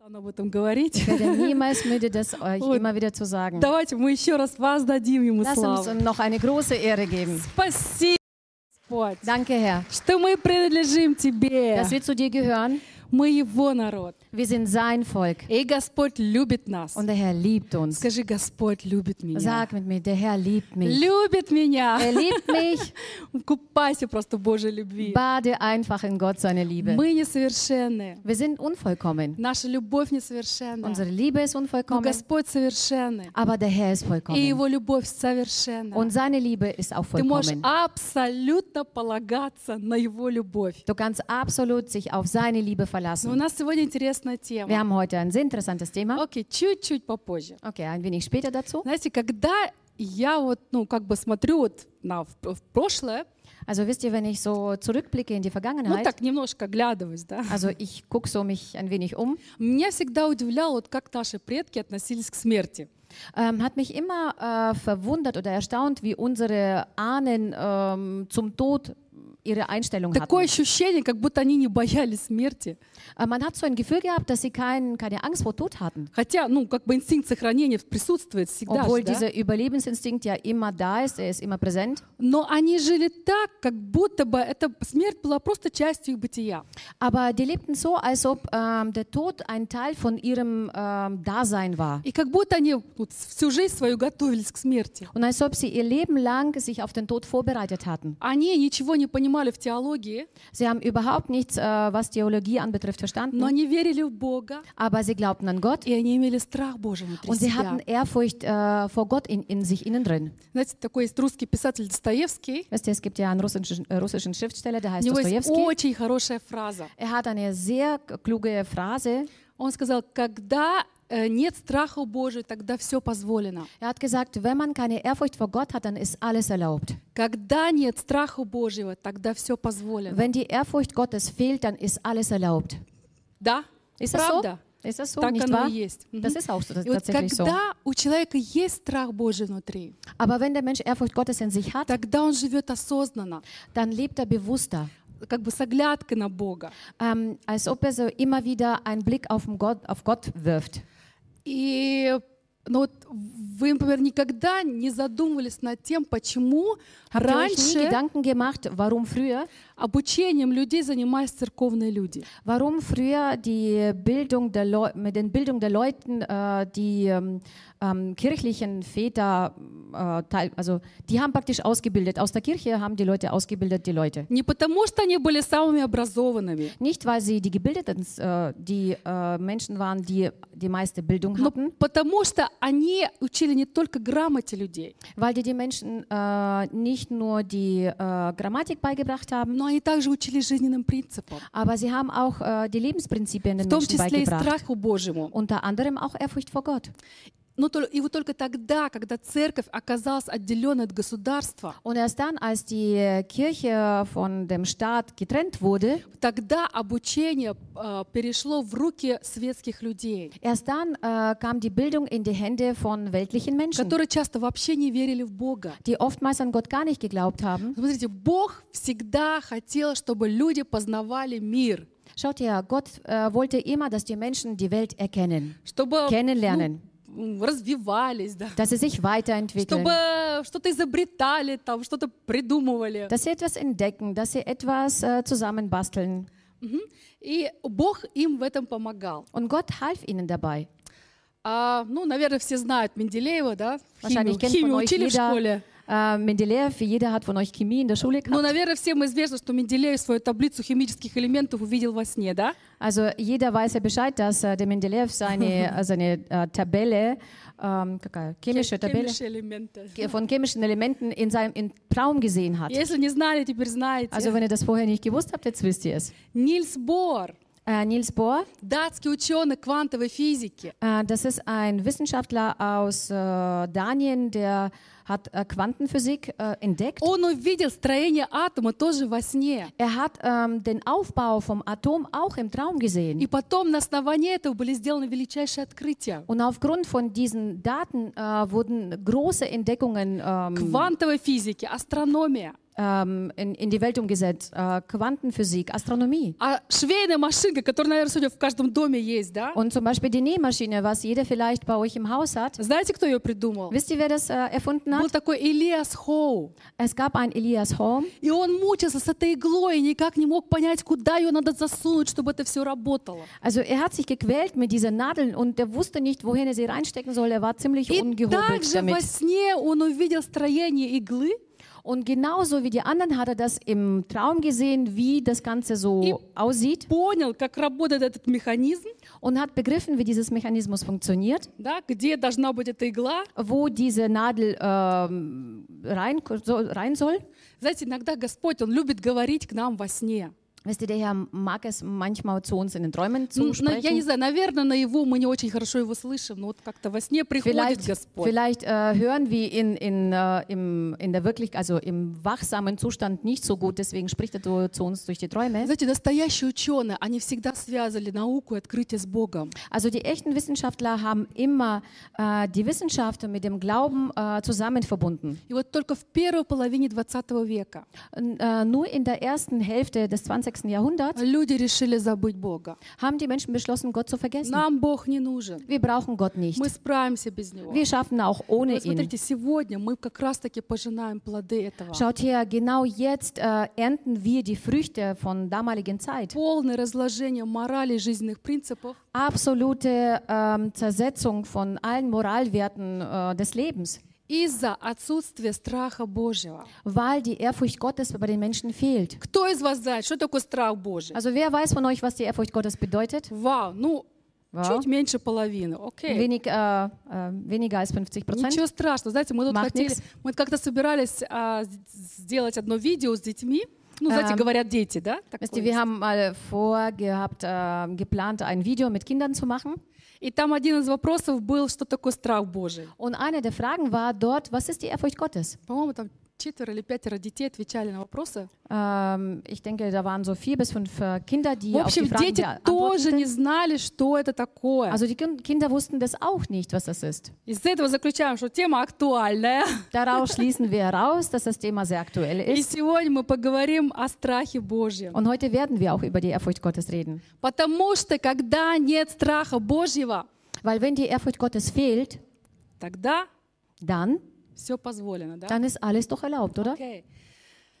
об этом говорить. Ich werde niemals müde, das euch Und immer wieder zu sagen. Давайте мы еще раз воздадим Ему Lass славу. ihm noch eine große Ehre geben. Спасибо, Danke, Herr, что мы принадлежим Тебе. dass wir zu dir gehören. Мы Его народ. Wir sind sein Volk И Господь любит нас. und der Herr liebt uns. Скажи, Господь любит меня. Sag mit mir, der Herr liebt mich. Любит меня. Er liebt mich. Купайся просто в Божьей любви. Bade einfach in Gott seine Liebe. Мы несовершенны. Wir sind unvollkommen. Наша любовь несовершенна. Unsere Liebe ist Но unvollkommen, Господь совершенный. aber der Herr ist И vollkommen. Его любовь совершенна. Und seine Liebe ist auch Ты можешь vollkommen. абсолютно полагаться на Его любовь. Du kannst absolut sich auf seine Liebe Но у verlassen. нас сегодня интересная Wir тема. haben heute ein sehr interessantes Thema. Окей, чуть-чуть попозже. Okay, ein wenig später dazu. Знаете, когда я вот, ну, как бы смотрю вот на в, в прошлое, Also wisst ihr, wenn ich so zurückblicke in die ну, Vergangenheit, так немножко оглядываюсь, да, also ich gucke so mich ein wenig um, меня всегда удивляло, вот как наши предки относились к смерти. ähm, hat mich immer äh, verwundert oder erstaunt, wie unsere Ahnen ähm, zum Tod ihre Einstellung Такое hatten. ощущение, как будто они не боялись смерти. Äh, man hat so ein Gefühl gehabt, dass sie kein, keine Angst vor Tod hatten. Хотя, ну, как бы инстинкт сохранения присутствует всегда, Obwohl же, да? dieser Überlebensinstinkt ja immer da ist, er ist immer präsent. но они жили так, как будто бы эта смерть была просто частью их бытия. Aber die lebten so, als ob ähm, der Tod ein Teil von ihrem ähm, Dasein war. И как будто они вот всю жизнь свою готовились к смерти. Und als ob sie ihr Leben lang sich auf den Tod vorbereitet hatten. Они ничего не понимали в теологии, Sie haben überhaupt nichts, äh, was Theologie anbetrifft, но verstanden. они верили в Бога, Aber sie glaubten an Gott и они имели страх Божий внутри und sie себя. hatten Ehrfurcht äh, vor Gott in, in sich innen drin. Знаете, такой есть русский писатель Достоевский, Wisst ihr, es gibt ja einen russischen, äh, russischen Schriftsteller, der у heißt него есть Dostoevsky. очень хорошая фраза. Er hat eine sehr kluge Phrase. Он сказал, когда э, нет страха Божия, тогда все позволено. Er hat gesagt, wenn man keine Ehrfurcht vor Gott hat, dann ist alles erlaubt. Когда нет страха Божьего, тогда все позволено. Wenn die Ehrfurcht Gottes fehlt, dann ist alles erlaubt. Да? Ist Правда? so? Ist das so, Так nicht оно wahr? и есть. Das ist auch so, das И вот tatsächlich so. когда у человека есть страх Божий внутри, Aber wenn der Mensch Ehrfurcht Gottes in sich hat, тогда он живет осознанно, dann lebt er bewusster. как бы с оглядкой на Бога. Ähm, als ob er so immer wieder einen Blick auf, Gott, auf Gott wirft. И ну, вот вы, например, никогда не задумывались над тем, почему Habt раньше gemacht, warum früher, обучением людей занимались церковные люди? warum früher die Bildung der Leu mit den Bildung der Leuten äh, die ähm, kirchlichen Väter, äh, also die haben praktisch ausgebildet. Aus der Kirche haben die Leute ausgebildet, die Leute. Nicht, weil sie die gebildeten, äh, die äh, Menschen waren, die die meiste Bildung hatten. Weil die die Menschen äh, nicht nur die äh, Grammatik beigebracht haben, aber sie haben auch äh, die Lebensprinzipien den Menschen beigebracht. Unter anderem auch Ehrfurcht vor Gott. Но тол- и вот только тогда, когда церковь оказалась отделенной от государства, Und erst dann, als die Kirche von dem Staat getrennt wurde, тогда обучение э, перешло в руки светских людей, erst dann äh, kam die Bildung in die Hände von weltlichen Menschen, которые часто вообще не верили в Бога. die oftmals an Gott gar nicht geglaubt haben. Смотрите, Бог всегда хотел, чтобы люди познавали мир, Schaut her, Gott äh, wollte immer, dass die Menschen die Welt erkennen, чтобы kennenlernen, ну, развивались, да, dass sie sich weiterentwickeln, чтобы что-то изобретали, там, что-то придумывали. dass sie etwas entdecken, dass sie etwas äh, zusammenbasteln. Мгм. И Бог им в этом помогал. Und Gott half ihnen dabei. А, ну, наверное, все знают Менделеева, да? Wahrscheinlich Химию, kennt химию учили в jeder школе. äh, Mendeleev. Jeder hat von euch Chemie in der Schule Ну, gehabt. наверное, всем известно, что Менделеев свою таблицу химических элементов увидел во сне, да? Also jeder weiß ja Bescheid, dass äh, der Mendeleev seine, äh, seine äh, Tabelle, ähm, какая, chemische Tabelle Химические элементы. von chemischen Elementen in seinem in Traum gesehen hat. Если не знали, теперь знаете. Also wenn ihr das vorher nicht gewusst habt, jetzt wisst ihr es. Нильс Бор, Äh, Niels Bohr, датский ученый квантовой физики, äh, das ist ein Wissenschaftler aus äh, Danien, der hat äh, Quantenphysik äh, entdeckt. Он увидел строение атома тоже во сне. Er hat ähm, den Aufbau vom Atom auch im Traum gesehen. И потом на основании этого были сделаны величайшие открытия. Und aufgrund von diesen Daten äh, wurden große Entdeckungen ähm, Квантовой физики, астрономия. ähm, in, in die Welt umgesetzt. Äh, Quantenphysik, Astronomie. А швейная машинка, которая, наверное, сегодня в каждом доме есть, да? Und zum Beispiel die Nähmaschine, was jeder vielleicht bei euch im Haus hat. Знаете, кто ее придумал? Wisst ihr, wer das äh, erfunden Был такой Элиас Хоу. Es gab einen Elias Holm И он мучился с этой иглой и никак не мог понять, куда ее надо засунуть, чтобы это все работало. Also er hat sich gequält mit diesen Nadeln und er wusste nicht, wohin er sie reinstecken soll. Er war ziemlich И ungehobelt также во damit. сне он увидел строение иглы, Und genauso wie die anderen hat er das im Traum gesehen, wie das Ganze so И- aussieht понял, как работает этот механизм, und hat begriffen, wie dieses Mechanismus funktioniert, да, где должна быть эта игла. wo diese Nadel ähm, rein, so, rein soll. Знаете, иногда Господь, Он любит говорить к нам во сне. Wisst ihr, der Herr mag es manchmal zu uns in den Träumen zu Ну, на- я не sprechen. знаю, наверное, наяву мы не очень хорошо его слышим, но вот как-то во сне приходит Vielleicht, Господь. vielleicht äh, hören wir in, in, äh, im, in der wirklich, also im wachsamen Zustand nicht so gut, deswegen spricht er zu, zu uns durch die Träume. Знаете, настоящие ученые, они всегда связывали науку и открытие с Богом. Also die echten Wissenschaftler haben immer äh, die Wissenschaft mit dem Glauben äh, zusammen verbunden. И вот только в первой половине 20 века Und, äh, nur in der ersten Hälfte des 20. 20. Jahrhundert haben die Menschen beschlossen, Gott zu vergessen. Wir brauchen Gott nicht. Wir schaffen auch ohne ihn. Schaut her, genau jetzt äh, ernten wir die Früchte von damaligen Zeit. Absolute äh, Zersetzung von allen Moralwerten äh, des Lebens. Из-за отсутствия страха Божьего. weil die Ehrfurcht Gottes bei den Menschen fehlt. Кто из вас знает, что такое страх Божий? Also wer weiß von euch, was die Ehrfurcht Gottes bedeutet? Вау, ну, Вау. чуть меньше половины, окей. Wenig, äh, äh, weniger als 50 Prozent. Ничего страшного. Знаете, мы тут Macht хотели, nix. мы как-то собирались с- сделать одно видео с детьми. Ну, знаете, Эм, говорят дети, да? Такое wir haben mal vorgehabt, äh, geplant, ein Video mit Kindern zu machen. И там один из вопросов был, что такое страх Божий. Und eine der Fragen war dort, was ist die Ehrfurcht Gottes? По-моему, там четверо или пятеро детей отвечали на вопросы. Ähm, ich denke, da waren so vier bis fünf äh, Kinder, die В auf die общем, Fragen дети тоже beantworteten. не знали, что это такое. Also die Kin- Kinder wussten das auch nicht, was das ist. Из этого заключаем, что тема актуальная. Daraus schließen wir heraus, dass das Thema sehr aktuell И ist. сегодня мы поговорим о страхе Божьем. Und heute werden wir auch über die Ehrfurcht Gottes reden. Потому что когда нет страха Божьего, Weil wenn die Ehrfurcht Gottes fehlt, тогда dann, все позволено, да? dann ist alles doch erlaubt, oder? Окей.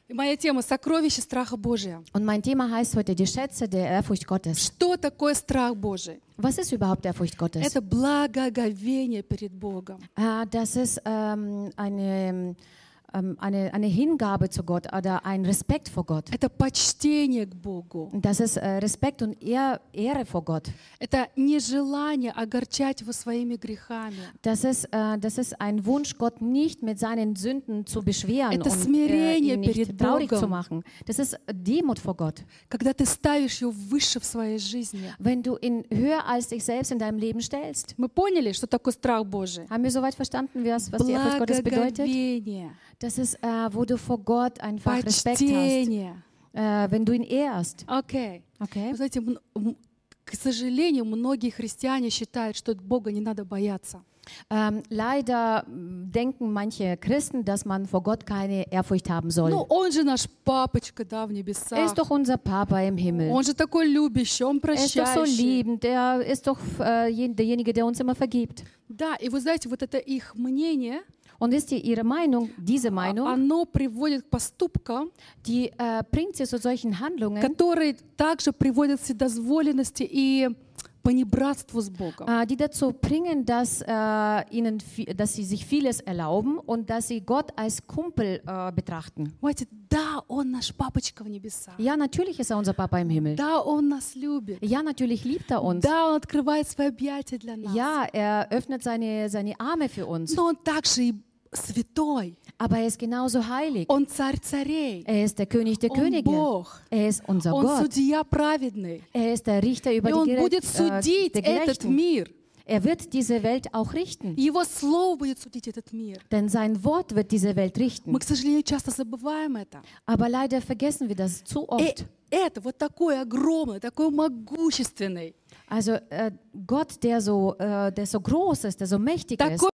И моя тема «Сокровище страха Божия». Und mein Thema heißt heute die Schätze der Ehrfurcht Gottes. Что такое страх Божий? Was ist überhaupt Ehrfurcht Gottes? Это благоговение перед Богом. Ah, das ist ähm, eine, ähm, eine, eine Hingabe zu Gott oder ein Respekt vor Gott. Это почтение к Богу. Das ist äh, Respekt und Ehr, Ehre vor Gott. Это нежелание огорчать его своими грехами. Das ist, äh, das ist ein Wunsch, Gott nicht mit seinen Sünden zu beschweren Это und äh, смирение ihn nicht перед traurig Богом. zu machen. Das ist Demut vor Gott. Когда ты ставишь его выше в своей жизни. Wenn du ihn höher als dich selbst in deinem Leben stellst. Мы поняли, что такое страх Божий? Haben wir soweit verstanden, was, was die Ehrfurcht Gottes bedeutet? Das ist, äh, wo du vor Gott einfach Respekt hast, почтение. äh, wenn du ihn ehrst. Окей. Okay? Вы знаете, м- м- к сожалению, многие христиане считают, что Бога не надо бояться. Ähm, leider mm, denken manche Christen, dass man vor Gott keine Ehrfurcht haben soll. Ну, он же наш папочка, да, в Er небесах. ist doch unser Papa im Himmel. Он же такой любящий, он Er ist doch so прощающий. liebend. Er ist doch äh, jen- derjenige, der uns immer vergibt. Да, и вы знаете, вот это их мнение, Und wisst ihr, ihre Meinung, diese Meinung, оно приводит к поступкам, die äh, bringt sie zu solchen Handlungen, которые также приводят к вседозволенности и понебратству с Богом. äh, die dazu bringen, dass, äh, ihnen, vi- dass sie sich vieles erlauben und dass sie Gott als Kumpel äh, betrachten. Понимаете, да, он наш папочка в небесах. Ja, natürlich ist er unser Papa im Himmel. Да, он нас любит. Ja, natürlich liebt er uns. Да, он открывает свои объятия для нас. Ja, er öffnet seine, seine Arme für uns. Но он также и святой. Aber er ist genauso heilig. Он царь царей. Er ist der König der Он Könige. Бог. Er ist unser Он Gott. судья праведный. Er ist der Richter über И die он Gerech- будет äh, судить der этот Gerechten. мир. Er wird diese Welt auch richten. И Его Слово будет судить этот мир. Denn sein Wort wird diese Welt richten. Мы, к сожалению, часто забываем это. Aber leider vergessen wir das zu И oft. это вот такой огромный, такой могущественный, Also äh, Gott, der so, äh, der so groß ist, der so mächtig ist,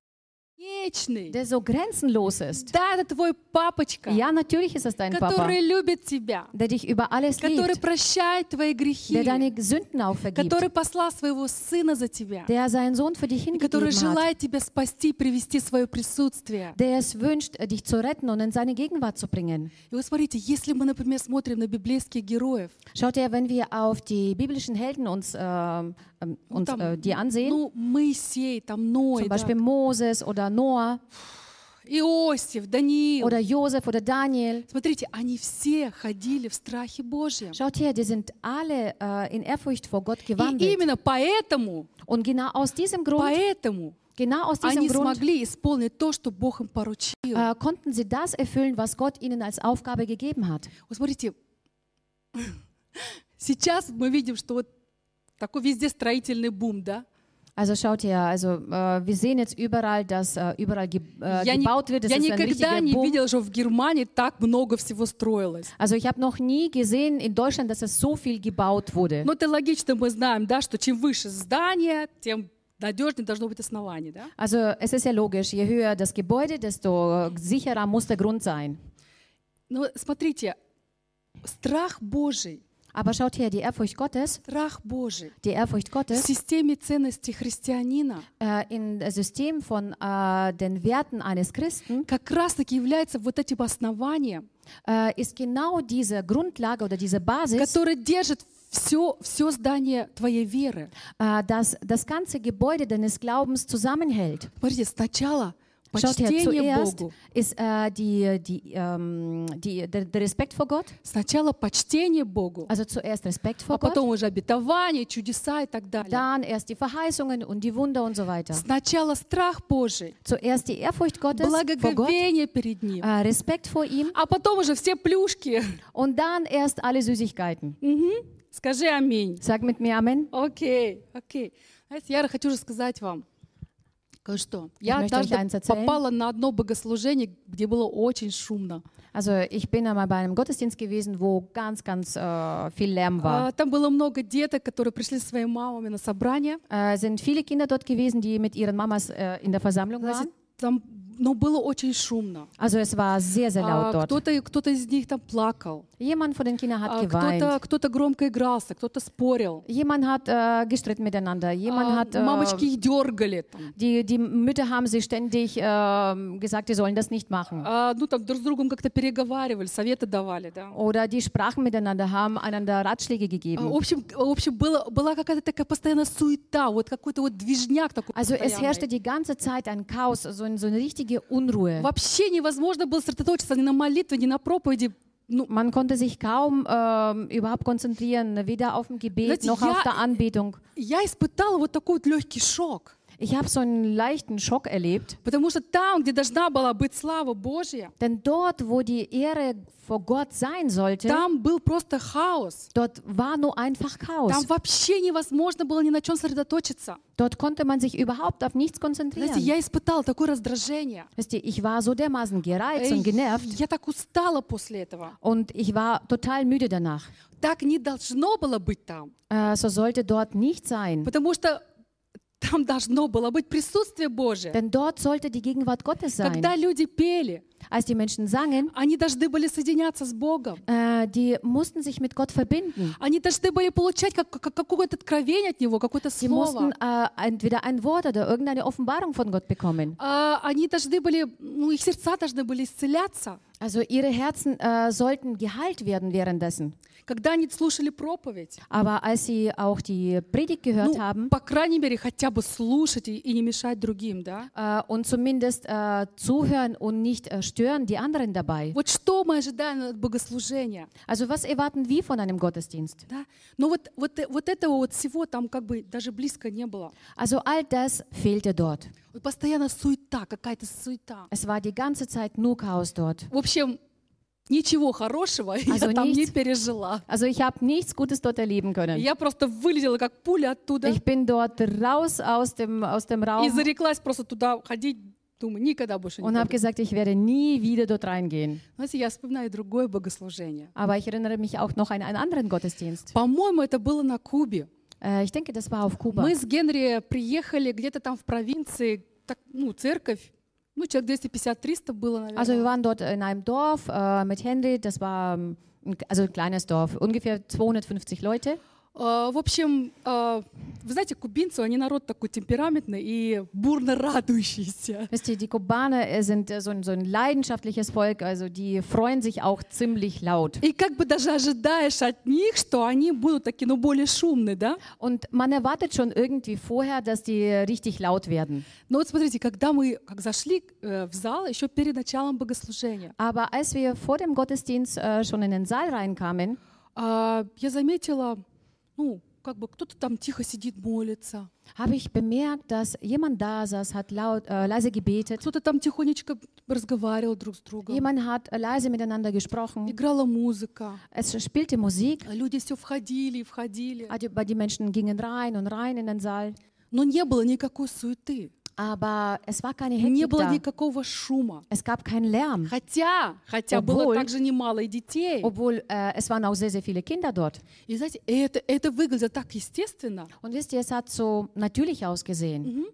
такой вечный. der so grenzenlos ist. Да, это твой папочка, Ja, natürlich ist es dein Papa, который любит тебя, der dich über alles который liebt, прощает твои грехи, der deine Sünden auch vergibt, который послал своего сына за тебя, der seinen Sohn für dich и который hingegeben hat, желает тебя спасти, привести в свое присутствие. der es wünscht, äh, dich zu retten und in seine Gegenwart zu bringen. И вот смотрите, если мы, например, смотрим на библейских героев, Schaut ihr, wenn wir auf die biblischen Helden uns, ähm, ähm, ну, uns там, äh, die ansehen, ну, Моисей, там Ной, zum да, Beispiel Moses oder Noah Иосиф, Даниил, oder Josef oder Daniel, смотрите, они все ходили в страхе Божьем. schaut her, die sind alle äh, in Ehrfurcht vor Gott И gewandelt. именно поэтому, Und genau aus diesem Grund, поэтому genau aus diesem они Grund смогли исполнить то, что Бог им поручил. äh, konnten sie das erfüllen, was Gott ihnen als Aufgabe gegeben hat. Вот смотрите, сейчас мы видим, что вот такой везде строительный бум, да? Also schaut her, also äh, wir sehen jetzt überall, dass äh, überall ge äh, Я, ни- gebaut wird. Das я ist ein никогда richtiger не Boom. видела, что в Германии так много всего строилось. Also ich habe noch nie gesehen in Deutschland, dass es so viel gebaut wurde. Но это логично, мы знаем, да, что чем выше здание, тем надежнее должно быть основание, да? Also es ist ja logisch, je höher das Gebäude, desto sicherer muss der Grund sein. Но смотрите, страх Божий, Aber schaut her, die Ehrfurcht Gottes, страх Божий die Ehrfurcht в Gottes системе ценностей христианина äh, in das System von äh, den Werten eines Christen как раз-таки является вот этим основанием, äh, ist genau diese Grundlage oder diese Basis, которое держит все, все здание твоей веры. äh, das das ganze Gebäude deines Glaubens zusammenhält. Смотрите, сначала Schaut her, почтение zuerst Богу, ist äh, die, die, ähm, die, der, der Respekt vor Gott, сначала почтение Богу, also zuerst Respekt а vor Gott, потом уже обетование, чудеса и так далее. dann erst die Verheißungen und die Wunder und so weiter. Сначала страх Божий, Zuerst die Ehrfurcht Gottes vor Gott, благоговение перед Ним, äh, Respekt vor ihm а потом уже все плюшки. und dann erst alle Süßigkeiten. Мгм. Скажи аминь. Sag mit mir Amen. Окей, окей. Знаете, я хочу рассказать вам кое-что. Я однажды попала на одно богослужение, где было очень шумно. Also ich bin einmal bei einem Gottesdienst gewesen, wo ganz, ganz äh, viel Lärm war. А, Там было много деток, которые пришли со своими мамами на собрание. Äh, sind viele Kinder dort gewesen, die mit ihren Mamas äh, in der Versammlung waren. Значит, там ну, было очень шумно. Also es war sehr, sehr А, laut dort. Кто-то кто из них там плакал, Jemand von den Kindern hat А, geweint. кто-то кто громко игрался, кто-то спорил. Jemand hat äh, gestritten miteinander. Jemand А, hat, äh, Мамочки их дергали. Там. die, die Mütter haben sich ständig äh, gesagt, die sollen das nicht machen. А, ну, там друг с другом как-то переговаривали, советы давали. Да. Oder die sprachen miteinander, haben einander Ratschläge А, gegeben. В общем, в общем было, была какая-то такая постоянная суета, вот какой-то вот движняк такой. Also es постоянный. herrschte die ganze Zeit ein Chaos, so, ein, so eine richtige Unruhe. Вообще невозможно было сосредоточиться ни на молитве, ни на проповеди. Ну, Man konnte sich kaum ähm, überhaupt konzentrieren, weder auf dem Gebet Знаете, noch я- auf der Anbetung. я испытала вот такой вот легкий шок. Ich habe so einen leichten Schock erlebt, Потому что там, где должна была быть слава Божья, denn dort, wo die Ehre vor Gott sein sollte, там был просто хаос. dort war nur einfach Там Chaos. вообще невозможно было ни на чем сосредоточиться. Dort konnte man sich überhaupt auf nichts Знаете, konzentrieren. я испытала такое раздражение. Wisst ihr, ich war so dermaßen gereizt Эй, und genervt Я так устала после этого. und ich war total müde danach. Так не должно было быть там. Äh, so sollte dort nicht sein, Потому что там должно было быть присутствие Божие. denn dort sollte die Gegenwart Gottes sein. Когда люди пели, Als die Menschen sangen, они должны были соединяться с Богом. äh, die mussten sich mit Gott verbinden. Они должны были получать как, как- какое-то откровение от Него, какое-то Sie слово. mussten äh, entweder ein Wort oder irgendeine Offenbarung von Gott bekommen. А, Они должны были, ну, их сердца должны были исцеляться. Also ihre Herzen äh, sollten geheilt werden währenddessen. Когда они слушали проповедь, Aber als sie auch die Predigt gehört ну, haben по крайней мере, хотя бы слушать и, и не мешать другим, да? äh, und zumindest äh, zuhören und nicht äh, stören die anderen dabei. Вот что мы ожидаем от богослужения, Also was erwarten wir von einem Gottesdienst? да? Но вот, вот, э- вот этого вот всего там как бы даже близко не было. Also all das fehlte dort. Постоянно суета, какая-то суета. Es war die ganze Zeit nur Chaos dort. В общем, ничего хорошего Also я там не nichts- пережила. Also ich habe nichts Gutes dort erleben können. Я просто вылетела как пуля оттуда Ich bin dort raus aus dem, aus dem и Raum зареклась просто туда ходить. Думаю, никогда больше не und habe пойду. gesagt, ich werde nie wieder dort reingehen. Знаете, я вспоминаю другое богослужение. Aber ich erinnere mich auch noch an einen anderen Gottesdienst. По-моему, это было на Кубе. Äh, ich denke, das war auf Kuba. Мы с Генри приехали где-то там в провинции, так, ну, церковь, ну, человек 250-300 было, наверное. Also wir waren dort in einem Dorf äh, mit Henry, das war ähm, also ein kleines Dorf, ungefähr 250 Leute. А, В общем, а, вы знаете, кубинцы, они народ такой темпераментный и бурно радующийся. Wisst ihr, die Kubaner äh, sind äh, so ein, so ein leidenschaftliches Volk, also die freuen sich auch ziemlich laut. И как бы даже ожидаешь от них, что они будут такие, ну, более шумные, да? Und man erwartet schon irgendwie vorher, dass die richtig laut werden. Но вот смотрите, когда мы как зашли э, в зал, еще перед началом богослужения, Aber als wir vor dem Gottesdienst äh, schon in den Saal reinkamen, а, я заметила, ну, как бы кто-то там тихо сидит, молится, habe ich bemerkt, dass jemand da saß, hat laut, äh, leise gebetet. кто-то там тихонечко разговаривал друг с другом, Jemand hat äh, leise miteinander gesprochen. играла музыка, Es spielte Musik. а люди все входили и входили, weil die Menschen gingen rein und rein in den Saal. но не было никакой суеты, Aber es war keine не Hektik было da. никакого шума. Es gab keinen Lärm. Хотя, хотя было Obwohl- также немало и детей. Obwohl äh, es waren auch sehr, sehr viele Kinder dort. И знаете, это, это выглядит так естественно. Und wisst ihr, es hat so natürlich ausgesehen.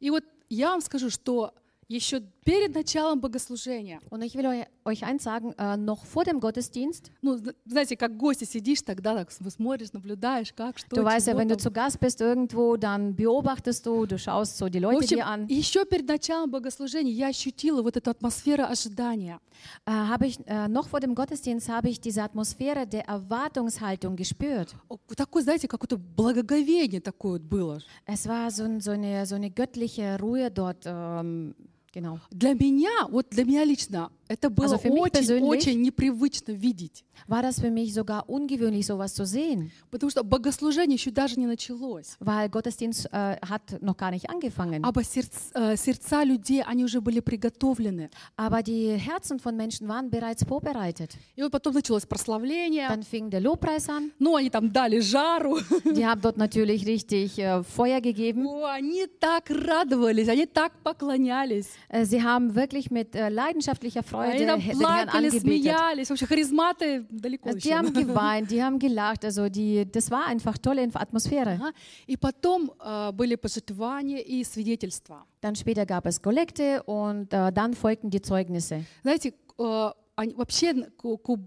И вот я вам скажу, что еще перед началом богослужения, Und ich will eu- euch eins sagen, äh, noch vor dem Gottesdienst, ну, зна- знаете, как гости сидишь тогда, так смотришь, наблюдаешь, как, что, du weißt ja, wenn du zu Gast bist irgendwo, dann beobachtest du, du schaust so die Leute общем, dir an. еще перед началом богослужения я ощутила вот эту атмосферу ожидания. Äh, habe ich, äh, noch vor dem Gottesdienst habe ich diese Atmosphäre der Erwartungshaltung gespürt. Такое, знаете, какое-то благоговение такое было. Es war so, so, eine, so eine göttliche Ruhe dort. Ähm, genau. Для меня, вот для меня лично, это было Also für mich persönlich- очень-очень непривычно видеть. War das für mich sogar ungewöhnlich, sowas zu sehen, Потому что богослужение еще даже не началось. weil Gottesdienst äh, hat noch gar nicht angefangen. А сердца, э, сердца людей, они уже были приготовлены. Aber die Herzen von Menschen waren bereits vorbereitet. И вот потом началось прославление. Dann fing der Lobpreis an. Ну, они там дали жару. Die haben dort natürlich richtig äh, Feuer gegeben. О, они так радовались, они так поклонялись. Äh, sie haben wirklich mit äh, leidenschaftlicher Freude Они там den Herrn плакали, angebetet. смеялись. Вообще харизматы далеко Also, die еще. haben geweint, die haben gelacht. Also die, das war einfach tolle Atmosphäre. Ага. И потом э, были пожертвования и свидетельства. Dann später gab es Kollekte und äh, dann folgten die Zeugnisse. Знаете, э, они, вообще ку- ку-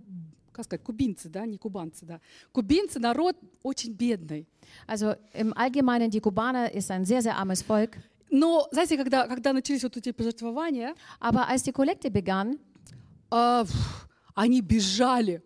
как сказать, кубинцы, да, не кубанцы, да. Кубинцы народ очень бедный. Also im Allgemeinen, die Kubaner ist ein sehr, sehr armes Volk. Но, знаете, когда, когда начались вот эти пожертвования, Aber als die Kollekte begann, фу, они бежали,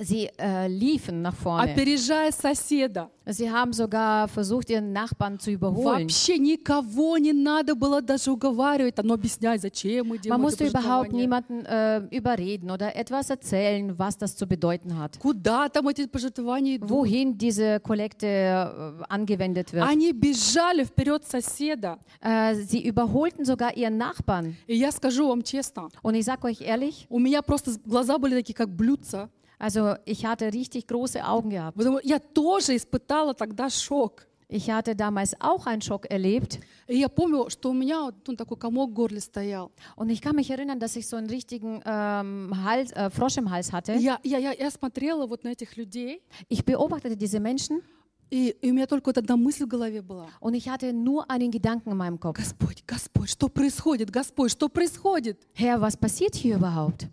sie äh, liefen nach vorne. опережая соседа. Sie haben sogar versucht, ihren Nachbarn zu überholen. Вообще никого не надо было даже уговаривать, там, ну, объяснять, зачем мы Man делаем musste это überhaupt пожертвование. niemanden äh, überreden oder etwas erzählen, was das zu bedeuten hat. Куда там эти пожертвования идут? Wohin diese Kollekte äh, angewendet wird. Они бежали вперед соседа. Äh, sie überholten sogar ihren Nachbarn. И я скажу вам честно, Und ich sage euch ehrlich, у меня просто глаза были такие, как блюдца. also ich hatte richtig große Augen gehabt. Потому я тоже испытала тогда шок. Ich hatte damals auch einen Schock erlebt. И я помню, что у меня вот, ну, такой комок в горле стоял. Und ich kann mich erinnern, dass ich so einen richtigen ähm, Hals, äh, Frosch im Hals hatte. И Я, я, я, я смотрела вот на этих людей, Ich beobachtete diese Menschen и, и у меня только вот одна мысль в голове была. und ich hatte nur einen Gedanken in meinem Kopf. Господь, Господь, что происходит? Господь, что происходит? Herr, was passiert hier überhaupt?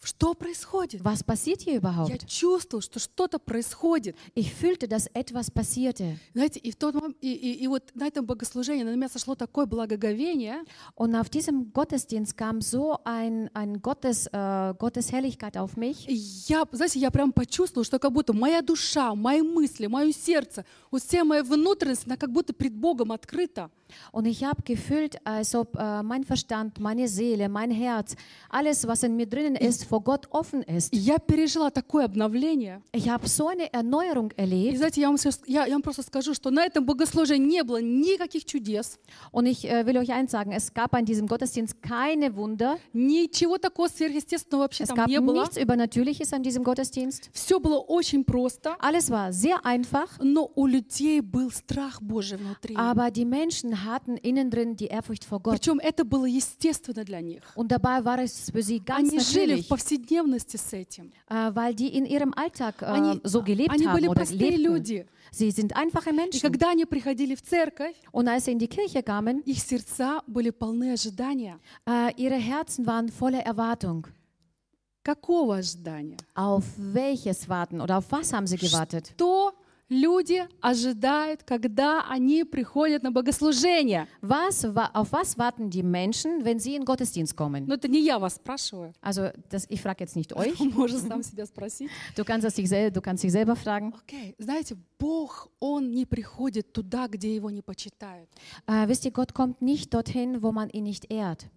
Что происходит? Was passiert hier Я überhaupt? чувствовал, что что-то происходит. Ich fühlte, dass etwas passierte. Знаете, и, в тот и, и, и вот на этом богослужении на меня сошло такое благоговение, Und auf diesem Gottesdienst kam so ein, ein Gottes, äh, Gottes Herrlichkeit auf mich. Я, знаете, я прям почувствовала, что как будто моя душа, мои мысли, мое сердце, вот вся моя внутренность, она как будто пред Богом открыта. Und ich habe gefühlt, als ob äh, mein Verstand, meine Seele, mein Herz, alles, was in mir drinnen ist, vor Gott offen ist. И я пережила такое обновление. Ich habe so eine Erneuerung И erlebt. знаете, я вам, сейчас- я, я вам просто скажу, что на этом богослужении не было никаких чудес, Und ich äh, will euch eins sagen, es gab an diesem Gottesdienst keine Wunder. ничего такого сверхъестественного вообще Es там gab не было. nichts Übernatürliches an diesem Gottesdienst. Все было очень просто, Alles war sehr einfach, но у людей был страх Божий внутри. aber die Menschen hatten innen drin die Ehrfurcht vor Gott. Причем это было естественно для них. Und dabei war es für sie ganz Они жили в повседневности с этим. äh, weil die in ihrem Alltag äh, Они, so gelebt они были haben oder простые lebten. люди. Sie sind einfache И Menschen. когда они приходили в церковь, Und als sie in die Kirche kamen, их сердца были полны ожидания. äh, ihre Herzen waren voller Erwartung. Какого ожидания? Auf welches warten oder auf was haben sie gewartet? Что люди ожидают, когда они приходят на богослужение? Was, wa auf was warten die Menschen, wenn sie in Gottesdienst kommen? Но это не я вас спрашиваю. Also das, ich frage jetzt nicht euch. Можешь сам себя спросить. Du kannst, das dich du kannst dich selber fragen. Окей, знаете, Бог, Он не приходит туда, где Его не почитают. Äh, wisst ihr, Gott kommt nicht dorthin, wo man ihn nicht ehrt.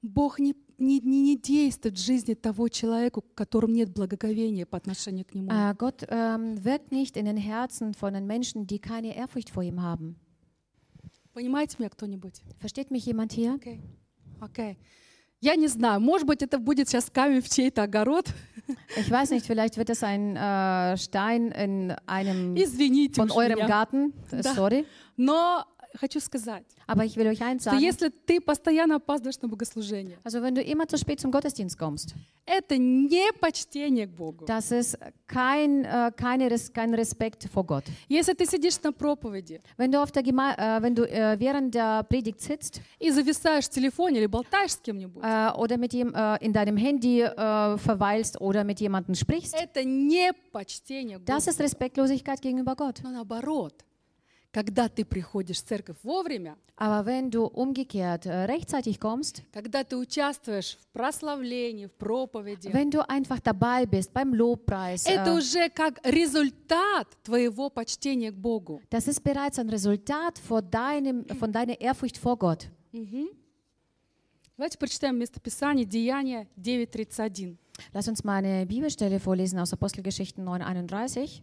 Бог не, не, не, не действует в жизни того человека, в котором нет благоговения по отношению к Нему. Äh, Gott ähm, wirkt nicht in den Herzen von den Menschen, die keine Ehrfurcht vor ihm haben. Понимаете меня кто-нибудь? Versteht mich jemand hier? Окей. Окей. Я не знаю, может быть, это будет сейчас камень в чей-то огород. Ich weiß nicht, vielleicht wird es ein äh, Stein in einem Извините von eurem меня. Garten. Да. Sorry. Но хочу сказать, Aber ich will euch eins что sagen. если ты постоянно опаздываешь на bogослужение, Also wenn du immer zu spät zum Gottesdienst kommst, это не почтение к Богу. das ist kein, äh, keine kein Respekt vor Gott. Если ты сидишь на проповеди Wenn du, auf der Geme äh, wenn du äh, während der Predigt sitzt и зависаешь в телефоне или болтаешь с кем-нибудь, äh, oder mit jem, äh, in deinem Handy äh, verweilst oder mit jemandem sprichst, это не почтение к das Богу. ist Respektlosigkeit gegenüber Gott. Но наоборот, когда ты приходишь в церковь вовремя, Aber wenn du umgekehrt äh, rechtzeitig kommst, когда ты участвуешь в прославлении, в проповеди, wenn du einfach dabei bist beim Lobpreis, это äh, уже как результат твоего почтения к Богу. das ist bereits ein Resultat vor deinem, von deiner Ehrfurcht vor Gott. Давайте прочитаем местописание Деяния 9.31. Lass uns mal eine Bibelstelle vorlesen aus Apostelgeschichten 9,31.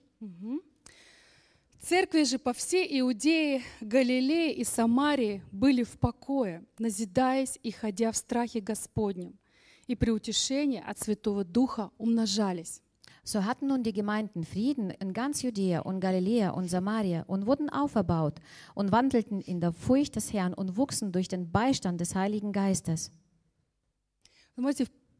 Церкви же по всей Иудее, Галилее и Самарии были в покое, назидаясь и ходя в страхе Господнем, и при утешении от Святого Духа умножались. So hatten nun die Gemeinden Frieden in ganz Judäa und Galiläa und Samaria und wurden auferbaut und wandelten in der Furcht des Herrn und wuchsen durch den Beistand des Heiligen Geistes.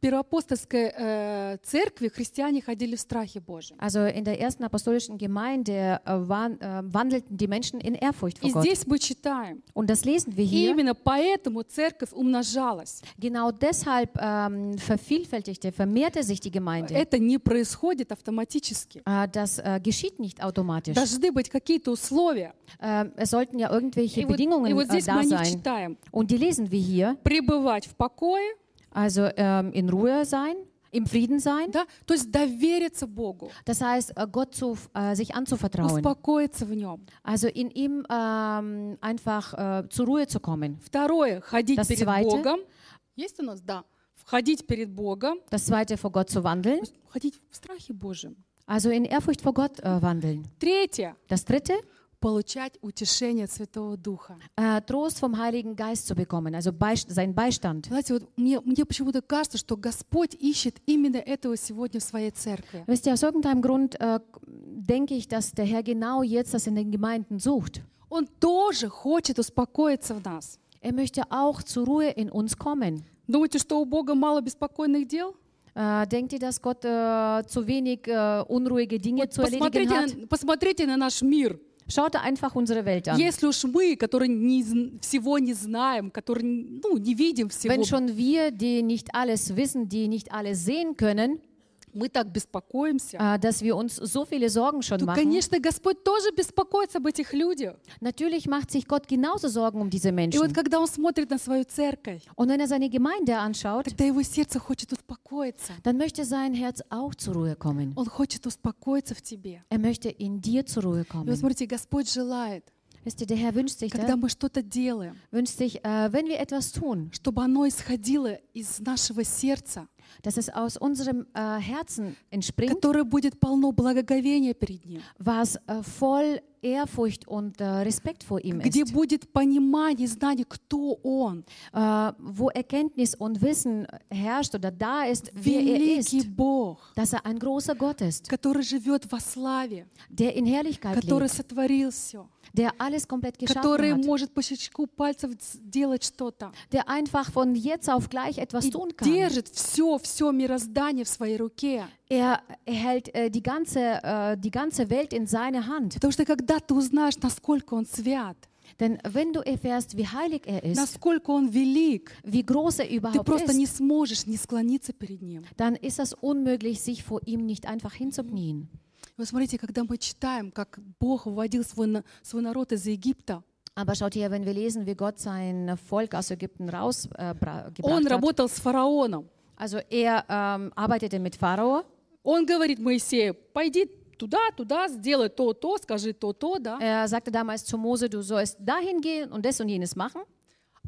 Первоапостольской э, церкви христиане ходили в страхе Божьем. Also in der ersten apostolischen Gemeinde äh, waren, äh, wandelten die Menschen in Ehrfurcht vor И Gott. здесь мы читаем, Und das lesen wir hier. именно поэтому церковь умножалась. Genau deshalb ähm, vervielfältigte, vermehrte sich die Gemeinde. Это не происходит автоматически. Äh, das äh, geschieht nicht automatisch. Должны быть какие-то условия. Äh, es sollten ja irgendwelche И вот, Bedingungen и вот äh, здесь мы da них sein. читаем. Und die lesen wir hier. Пребывать в покое, Also ähm, in Ruhe sein, im Frieden sein. да? то есть довериться Богу, Das heißt, äh, Gott zu, äh, sich anzuvertrauen. успокоиться в нем. Also in ihm ähm, einfach äh, zur Ruhe zu kommen. Второе, ходить Das перед zweite. Богом. Есть у нас? Да. Ходить перед Богом, Das zweite, vor Gott zu wandeln. то есть ходить в страхе Божьем. Also in Ehrfurcht vor Gott äh, wandeln. Третье, Das dritte, Получать утешение от Святого Духа. äh, Trost vom Heiligen Geist zu bekommen, also Beist sein Beistand. Знаете, вот мне, мне почему-то кажется, что Господь ищет именно этого сегодня в своей церкви. Wisst ihr, aus irgendeinem Grund äh, denke ich, dass der Herr genau jetzt das in den Gemeinden sucht. Он тоже хочет успокоиться в нас. Er möchte auch zur Ruhe in uns kommen. Думаете, что у Бога мало беспокойных дел? Äh, denkt ihr, dass Gott äh, zu wenig äh, unruhige Dinge Вот zu erledigen посмотрите, hat? посмотрите на наш мир. Schaut einfach unsere Welt an. Если уж мы, которые не зн- всего не знаем, которые ну, не видим всего, Wenn schon wir, die nicht alles wissen, die nicht alles sehen können, мы так беспокоимся, äh, dass wir uns so viele Sorgen schon то, machen, конечно, Господь тоже беспокоится об этих людях. natürlich macht sich Gott genauso Sorgen um diese И вот Menschen. когда Он смотрит на свою церковь, Und wenn er seine Gemeinde anschaut, тогда Его сердце хочет успокоиться. dann möchte sein Herz auch zur Ruhe kommen. Он хочет успокоиться в тебе. Er möchte in dir zur Ruhe И вот kommen. смотрите, Господь желает, Wisst ihr, der Herr wünscht sich, когда мы что-то делаем, wünscht sich äh, wenn wir etwas tun, чтобы оно исходило из нашего сердца, dass es aus unserem äh, Herzen entspringt, которое будет полно благоговения перед Ним, was äh, voll Ehrfurcht und äh, Respekt vor ihm где ist, будет понимание, знание, кто Он, äh, wo Erkenntnis und Wissen herrscht oder da ist, wer er ist, Бог, dass er ein großer Gott ist, который живет во славе, der in Herrlichkeit который lebt, сотворил все, der alles komplett который geschaffen hat, может по щелчку пальцев делать что-то. der einfach von jetzt auf gleich etwas tun kann. держит все, все мироздание в своей руке. Er hält äh, die, ganze, äh, die ganze Welt in seine Hand. Потому что когда ты узнаешь, насколько Он свят, Denn wenn du erfährst, wie heilig er ist, насколько Он велик, wie groß er ты überhaupt просто не ist, сможешь не склониться перед Ним. dann ist es unmöglich, sich vor ihm nicht einfach hinzuknien. Вы смотрите, когда мы читаем, как Бог выводил свой, свой народ из Египта, Aber schaut hier, wenn wir lesen, wie Gott sein Volk aus Ägypten rausgebracht äh, Он работал с фараоном. Also er ähm, arbeitete mit Pharao Он говорит Моисею, пойди туда, туда, сделай то, то, скажи то, то, да. Er sagte damals zu Mose, du sollst dahin gehen und das und jenes machen.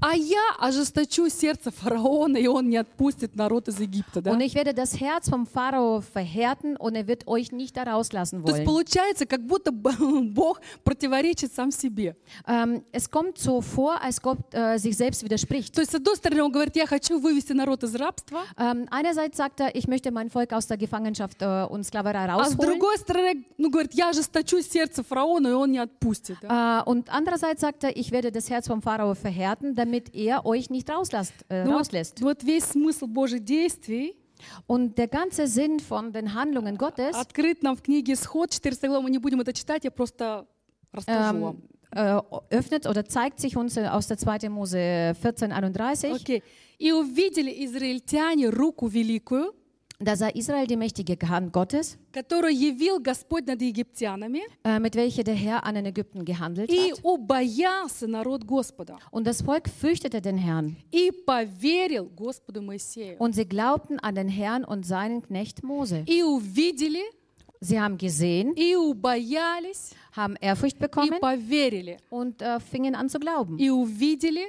А я ожесточу сердце фараона, и он не отпустит народ из Египта, да. Und ich werde das Herz vom Pharao verhärten und er wird euch nicht da rauslassen То есть wollen. получается, как будто б- Бог противоречит сам себе. Ähm, es kommt so vor, als Gott äh, sich selbst widerspricht. То есть, с одной стороны, он говорит, я хочу вывести народ из рабства, Ähm, einerseits sagt er, ich möchte mein Volk aus der Gefangenschaft äh, und Sklaverei а с rausholen. другой стороны, ну, говорит, я ожесточу сердце фараона, и он не отпустит. да. Äh, und andererseits sagt er, ich werde das Herz vom Pharao verhärten, damit er euch nicht rauslässt. Äh, Ну вот, rauslässt. вот весь смысл Божьих действий Und der ganze Sinn von den Handlungen Gottes открыт нам в книге «Исход», 14 глава, мы не будем это читать, я просто расскажу вам. ähm, äh, öffnet oder zeigt sich uns äh, aus der 2. Mose 14, 31. Окей. «И увидели израильтяне руку великую, Da sah Israel die mächtige Hand Gottes, которую явил Господь над египтянами, äh, mit welcher der Herr an den Ägypten gehandelt и hat. убоялся народ Господа, Und das Volk fürchtete den Herrn. и поверил Господу Моисею. Und sie glaubten an den Herrn und seinen Knecht Mose. И увидели, Sie haben gesehen, и убоялись, haben Ehrfurcht и bekommen поверили. und äh, fingen an zu glauben. И увидели,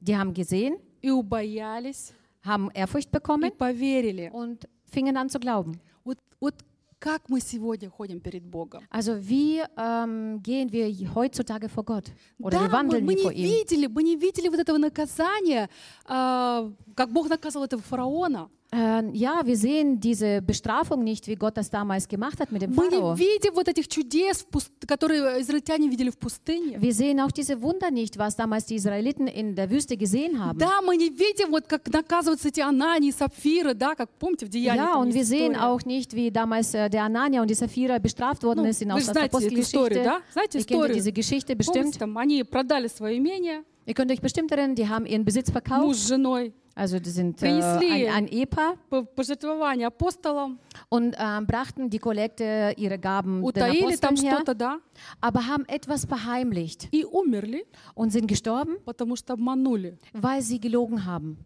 Die haben gesehen, и убоялись, haben Ehrfurcht и bekommen поверили. und fingen an zu glauben. Вот, вот как мы сегодня ходим перед Богом? Also wie ähm, gehen wir heutzutage vor Gott? Oder да, wie мы, wandeln мы wir ihm? видели, мы не видели вот этого наказания, а, как Бог наказывал этого фараона. Äh, ja, wir sehen diese Bestrafung nicht, wie Gott das damals gemacht hat mit dem Мы Pharao. не видим вот этих чудес, в пуст- которые израильтяне видели в пустыне. Wir sehen auch diese Wunder nicht, was damals die Israeliten in der Wüste gesehen haben. Да, мы не видим, вот как наказываются эти Анании и Сапфиры, да, как помните в Деяниях. Ja, там und есть wir sehen история. auch nicht, wie damals äh, der Anania und die Sapphira bestraft worden Ну, ist in вы же aus der знаете эту историю, Apostelgeschichte. да? Знаете Ihr kennt ja историю? diese Geschichte Помните, bestimmt. там они продали свое имение, Ihr könnt euch bestimmt erinnern, die haben ihren Besitz муж verkauft. с женой, Also die sind äh, Принесли. ein, ein Ehepaar по пожертвованию апостолам, und ähm, brachten die Kollekte, ihre Gaben den утаили там Aposteln her, что-то, да, aber haben etwas verheimlicht и умерли, und sind gestorben, потому что обманули. weil sie gelogen haben.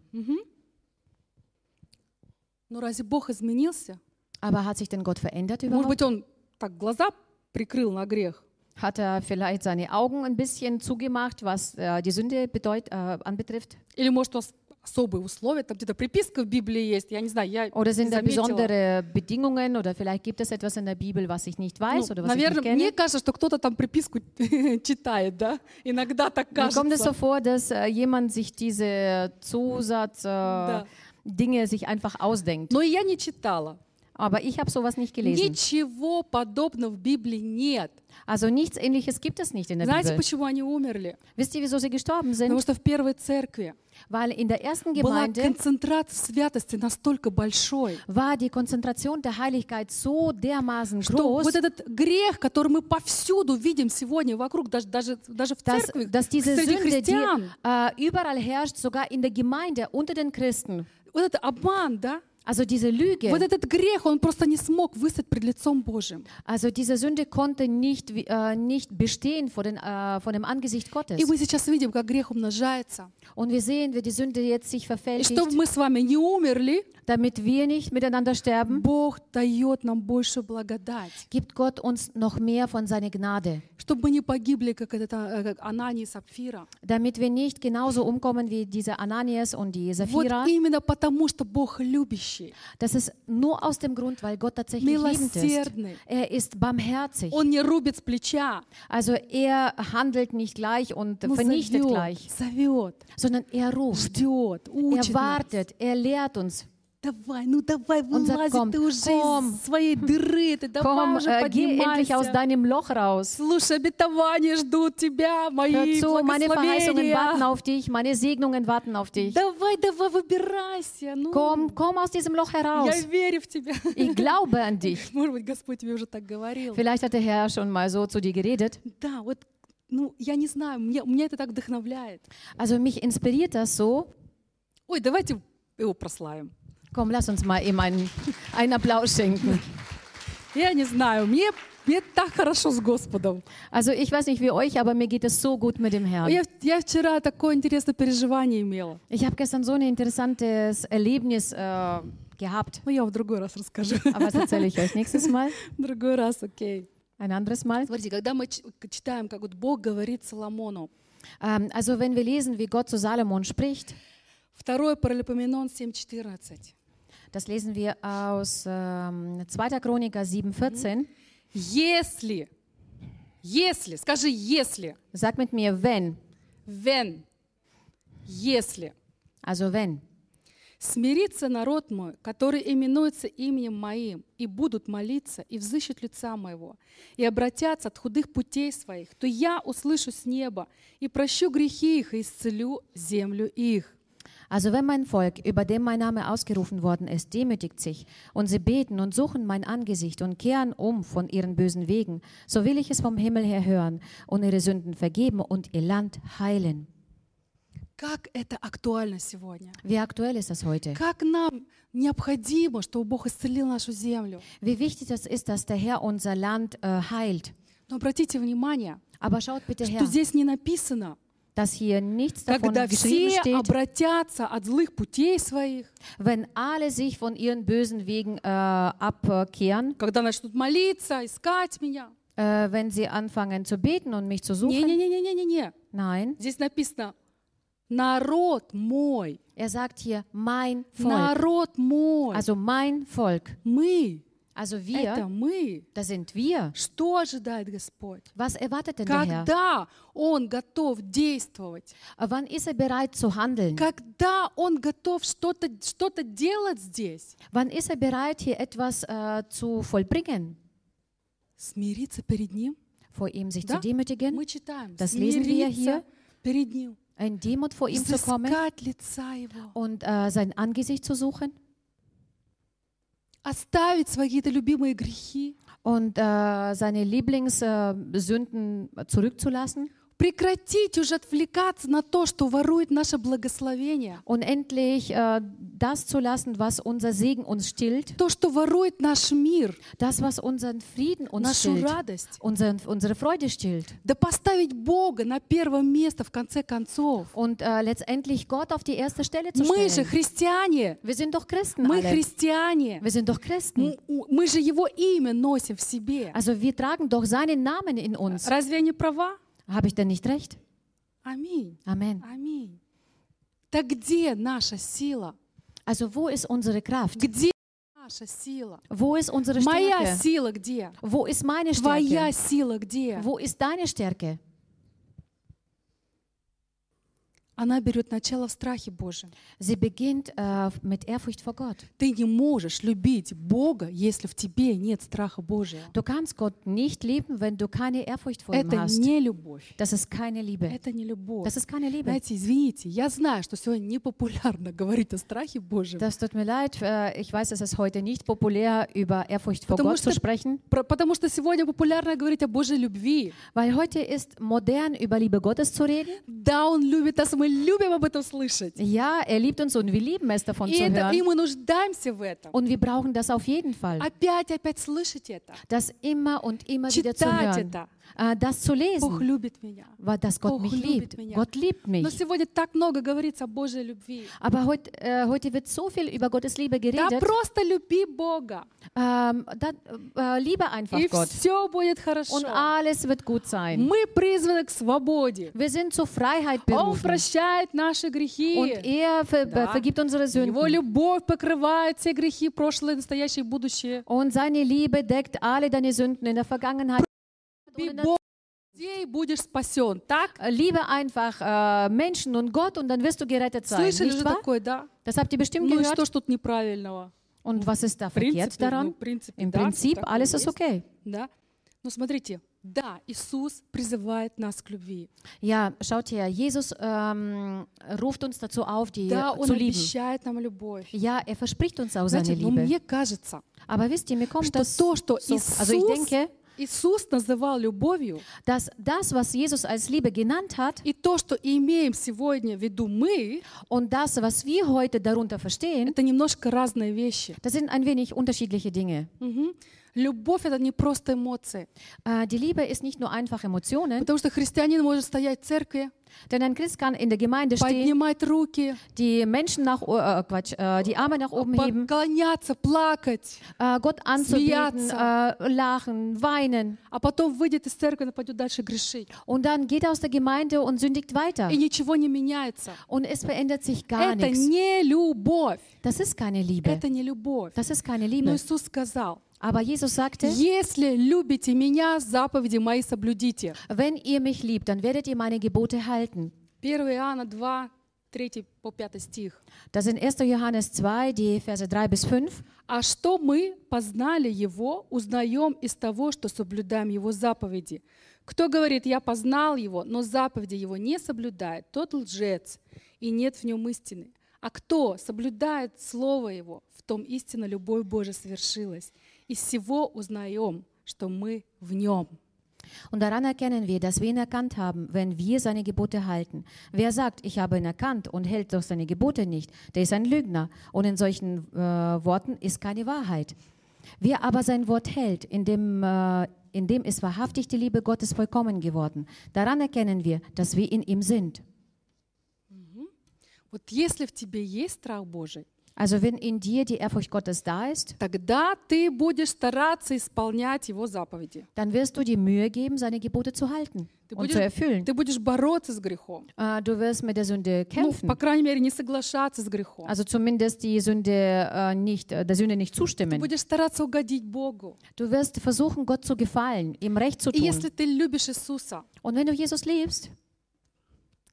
Ну разве Бог изменился? Aber hat sich denn Gott verändert Может überhaupt? быть, Он так глаза прикрыл на грех? Hat er vielleicht seine Augen ein bisschen zugemacht, was äh, die Sünde bedeut, äh, anbetrifft? Или может у нас особые условия, там где-то приписка в Библии есть, я не знаю, я Oder sind da besondere Bedingungen oder vielleicht gibt es etwas in der Bibel, was ich nicht Ну, weiß oder was наверное, ich nicht мне kenne? кажется, что кто-то там приписку читает, да? Иногда так Mir kommt es so кажется. vor, dass äh, jemand sich diese Zusatz äh, Да. Dinge sich einfach ausdenkt. Но я не читала. Aber ich habe sowas nicht gelesen. Ничего подобного в Библии нет. Also nichts Ähnliches gibt es nicht in der Знаете, Bibel. почему они умерли? Wisst ihr, wieso sie gestorben Потому sind? что в первой церкви Weil in der ersten была Gemeinde концентрация святости настолько большой, war die Konzentration der Heiligkeit so dermaßen что groß, вот этот грех, который мы повсюду видим сегодня вокруг, даже, даже, даже в dass, церкви, dass diese среди Sünde, die христиан, äh, überall herrscht, sogar in der Gemeinde, unter den Christen, вот этот обман, да, Also diese Lüge, Вот этот грех, он просто не смог выстать пред лицом Божьим. also diese Sünde konnte nicht, wie- äh, nicht bestehen vor, den, äh, vor dem Angesicht Gottes. И мы сейчас видим, как грех умножается. Und wir sehen, wie die Sünde jetzt sich И verfältigt. чтобы мы с вами не умерли, Damit wir nicht miteinander sterben, Бог дает нам большую благодать. gibt Gott uns noch mehr von seiner Gnade. Чтобы мы не погибли, как, это, э, как Анания и Сапфира. Damit wir nicht genauso umkommen wie diese Ananias und die Вот Sapphira. именно потому, что Бог любящий, Das ist nur aus dem Grund, weil Gott tatsächlich liebend ist. милосердный. Er ist barmherzig. Он не рубит с плеча, Also er handelt nicht gleich und но vernichtet зовет, gleich, зовет, sondern er ruft, ждет, er учит нас. wartet, er lehrt uns. Давай, ну давай, вылазь «Komm, ты уже komm, из своей дыры, ты давай Komm, уже geh endlich aus поднимайся. deinem Loch raus. Слушай, обетования ждут тебя, Hör мои zu, meine Verheißungen warten auf dich, meine Segnungen warten auf dich. Давай, давай, выбирайся. Ну, Komm, komm aus diesem Loch heraus. я верю в тебя. Ich glaube an dich. Может быть, Господь тебе уже так говорил. Vielleicht hat der Herr schon mal so zu dir geredet. Да, вот, ну, я не знаю, мне, меня это так вдохновляет. Also mich inspiriert das so. Ой, давайте его прославим. Komm, lass uns mal ihm einen, einen Applaus schenken. Я не знаю, мне, мне так хорошо с Господом. Also ich weiß nicht wie euch, aber mir geht es so gut mit dem Herrn. Я, я вчера такое интересное переживание имела. Ich habe gestern so ein interessantes Erlebnis äh, gehabt. Ну, я в другой раз расскажу. Aber das erzähle ich euch nächstes Mal. В другой раз, окей. Ein anderes Mal. Смотрите, когда мы ч- читаем, как вот Бог говорит Соломону, Ähm, also wenn wir lesen, wie Gott zu Salomon spricht, 2 Паралипоменон 7.14. das lesen wir aus ähm, 2. Chroniker 7,14. Если, если, скажи если, Sag mit mir, wenn. when, если Also wenn. смирится народ мой, который именуется именем моим, и будут молиться, и взыщут лица моего, и обратятся от худых путей своих, то я услышу с неба и прощу грехи их, и исцелю землю их. Also wenn mein Volk, über dem mein Name ausgerufen worden ist, demütigt sich und sie beten und suchen mein Angesicht und kehren um von ihren bösen Wegen, so will ich es vom Himmel her hören und ihre Sünden vergeben und ihr Land heilen. Как это актуально сегодня? Wie aktuell ist das heute? Как нам необходимо, чтобы Бог исцелил нашу землю? Wie wichtig das ist, dass der Herr unser Land äh, heilt. Но обратите внимание, Aber schaut bitte her, что здесь не написано, dass hier nichts davon когда geschrieben все steht, обратятся от злых путей своих, wenn alle sich von ihren bösen Wegen äh, abkehren, когда начнут молиться, искать меня. äh, wenn sie anfangen zu beten und mich zu suchen. Не-не-не-не-не-не. Nein, Здесь написано «народ мой», er sagt hier mein Volk. «народ мой». Also mein Volk. Мы, Also это wir, мы. das sind wir. Что ожидает Господь? Was erwartet denn der Herr? Когда Он готов действовать? Wann ist er bereit zu handeln? Когда Он готов что-то что делать здесь? Wann ist er bereit, hier etwas äh, zu vollbringen? Смириться перед Ним? Vor ihm sich Да. zu demütigen, Мы читаем. Das lesen wir hier. перед Ним. in Demut vor ihm zu kommen und äh, sein Angesicht zu suchen Оставить свои какие-то любимые грехи. und äh, seine Lieblingssünden äh, Sünden zurückzulassen Прекратить уже отвлекаться на то, что ворует наше благословение. und endlich äh, das zu lassen, was unser Segen uns stillt, То, что ворует наш мир, das, was unseren Frieden uns нашу stillt, радость. unseren, unsere Freude stillt. Да поставить Бога на первое место в конце концов. Und äh, letztendlich Gott auf die erste Stelle zu Мы же stellen. христиане. Wir sind doch Christen Мы alle. христиане. Wir sind doch Christen. Мы же Его имя носим в себе. Also wir tragen doch seinen Namen in uns. Разве я не права? Habe ich denn nicht recht? Аминь. Amen. Аминь. Так где наша сила? Also wo ist unsere Kraft? Где наша сила? Wo ist unsere Моя Stärke? сила где? Wo ist meine Твоя Stärke? сила где? Wo ist deine Stärke? Она берет начало в страхе Божьем. Sie beginnt äh, mit Ehrfurcht vor Gott. Ты не можешь любить Бога, если в тебе нет страха Божия. Du kannst Gott nicht lieben, wenn du keine Ehrfurcht vor ihm Это hast. не любовь. Das ist keine Liebe. Это не любовь. Das ist keine Liebe. Знаете, извините, я знаю, что сегодня непопулярно говорить о страхе Божьем. Das tut mir leid. äh, Ich weiß, es ist heute nicht populär, über Ehrfurcht vor Потому Gott zu что- sprechen, Про- Потому что сегодня популярно говорить о Божьей любви. weil heute ist modern, über Liebe Gottes zu reden. Да, Он любит нас, мы мы любим об этом слышать. Ja, er liebt uns und wir lieben es, davon И, zu это, и hören. мы нуждаемся в этом. Und wir brauchen das auf jeden Fall. Опять, опять слышать это. Das immer und immer wieder zu Читать hören. это. Äh, Das zu Бог lesen, любит меня. weil dass Gott Бог mich liebt. меня. Gott liebt Но mich. сегодня так много говорится о Божьей любви. Aber heut, äh, heute wird so viel über Gottes Liebe Да geredet. просто люби Бога. Ähm, dann, äh, liebe einfach И Gott. все будет хорошо. Und alles wird gut sein. Мы призваны к свободе. Wir sind zur Freiheit Он berufen. прощает наши Und грехи. er ver Да. vergibt unsere Его Sünden. любовь покрывает все грехи, прошлое, настоящее и будущее. Und seine Liebe deckt alle deine Sünden in der Vergangenheit. будешь спасен. Так? Äh, Liebe einfach äh, Menschen und Gott und dann wirst du gerettet sein. Слышали Nicht же wahr? такое, да? Das habt ihr bestimmt Ну и gehört. что ж тут неправильного? Und was ist da В verkehrt принципе, ну, daran? в принципе, Im да, Prinzip, так и alles ist есть, okay. Да? Ну смотрите, да, Иисус призывает нас к любви. Ja, schaut her, Jesus ähm, ruft uns dazu auf, die Да, Он zu lieben. обещает нам любовь. Ja, er verspricht uns auch seine Знаете, но Liebe. мне кажется, Aber wisst ihr, mir kommt что das то, что so, also ich Иисус, denke, Иисус называл любовью, dass das, was Jesus als Liebe genannt hat и то, что имеем сегодня в виду мы, und das, was wir heute darunter verstehen, это немножко разные вещи. das sind ein wenig unterschiedliche Dinge. Мгм. Любовь — это не просто эмоции. Äh, die Liebe ist nicht nur einfach Emotionen, Потому что христианин может стоять в церкви, denn ein Christ kann in der Gemeinde stehen, поднимать руки, die Menschen nach, o- äh, Quatsch, äh, die Arme nach oben heben, поклоняться, плакать, äh, Gott anzubeten, Смеяться. äh, lachen, weinen а потом выйдет из церкви и пойдет дальше грешить. und dann geht er aus der Gemeinde und sündigt weiter. И ничего не меняется. Und es verändert sich gar Это nichts. не любовь. Das ist keine Liebe. Это не любовь. Das ist keine Но Liebe. Иисус сказал, Aber Jesus sagte, если любите меня, заповеди мои соблюдите. wenn ihr mich liebt, dann werdet ihr meine Gebote halten. 1 Иоанна 2, 3 по 5 стих. Das sind 1. Johannes 2, die Verse 3 bis 5. А что мы познали Его, узнаем из того, что соблюдаем Его заповеди. Кто говорит, я познал Его, но заповеди Его не соблюдает, тот лжец, и нет в нем истины. А кто соблюдает Слово Его, в том истинно любовь Божия свершилась. Из всего узнаем, что мы в Нем. Und daran erkennen wir, dass wir ihn erkannt haben, wenn wir seine Gebote halten. Wer sagt, ich habe ihn erkannt und hält doch seine Gebote nicht, der ist ein Lügner. Und in solchen äh, Worten ist keine Wahrheit. Wer aber sein Wort hält, in dem, äh, in dem ist wahrhaftig die Liebe Gottes vollkommen geworden. Daran erkennen wir, dass wir in ihm sind. Вот если в тебе есть страх Божий, Also wenn in dir die Ehrfurcht Gottes da ist, тогда ты будешь стараться исполнять Его заповеди. dann wirst du dir Mühe geben, seine Gebote zu halten Ты und будешь, zu erfüllen. ты будешь бороться с грехом. Äh, du wirst mit der Sünde Ну, kämpfen. по крайней мере, не соглашаться с грехом. Also zumindest die Sünde äh, nicht, äh, der Sünde nicht Ты zustimmen. будешь стараться угодить Богу. Du wirst versuchen, Gott zu gefallen, ihm Recht zu И если tun. ты любишь Иисуса, Und wenn du Jesus liebst,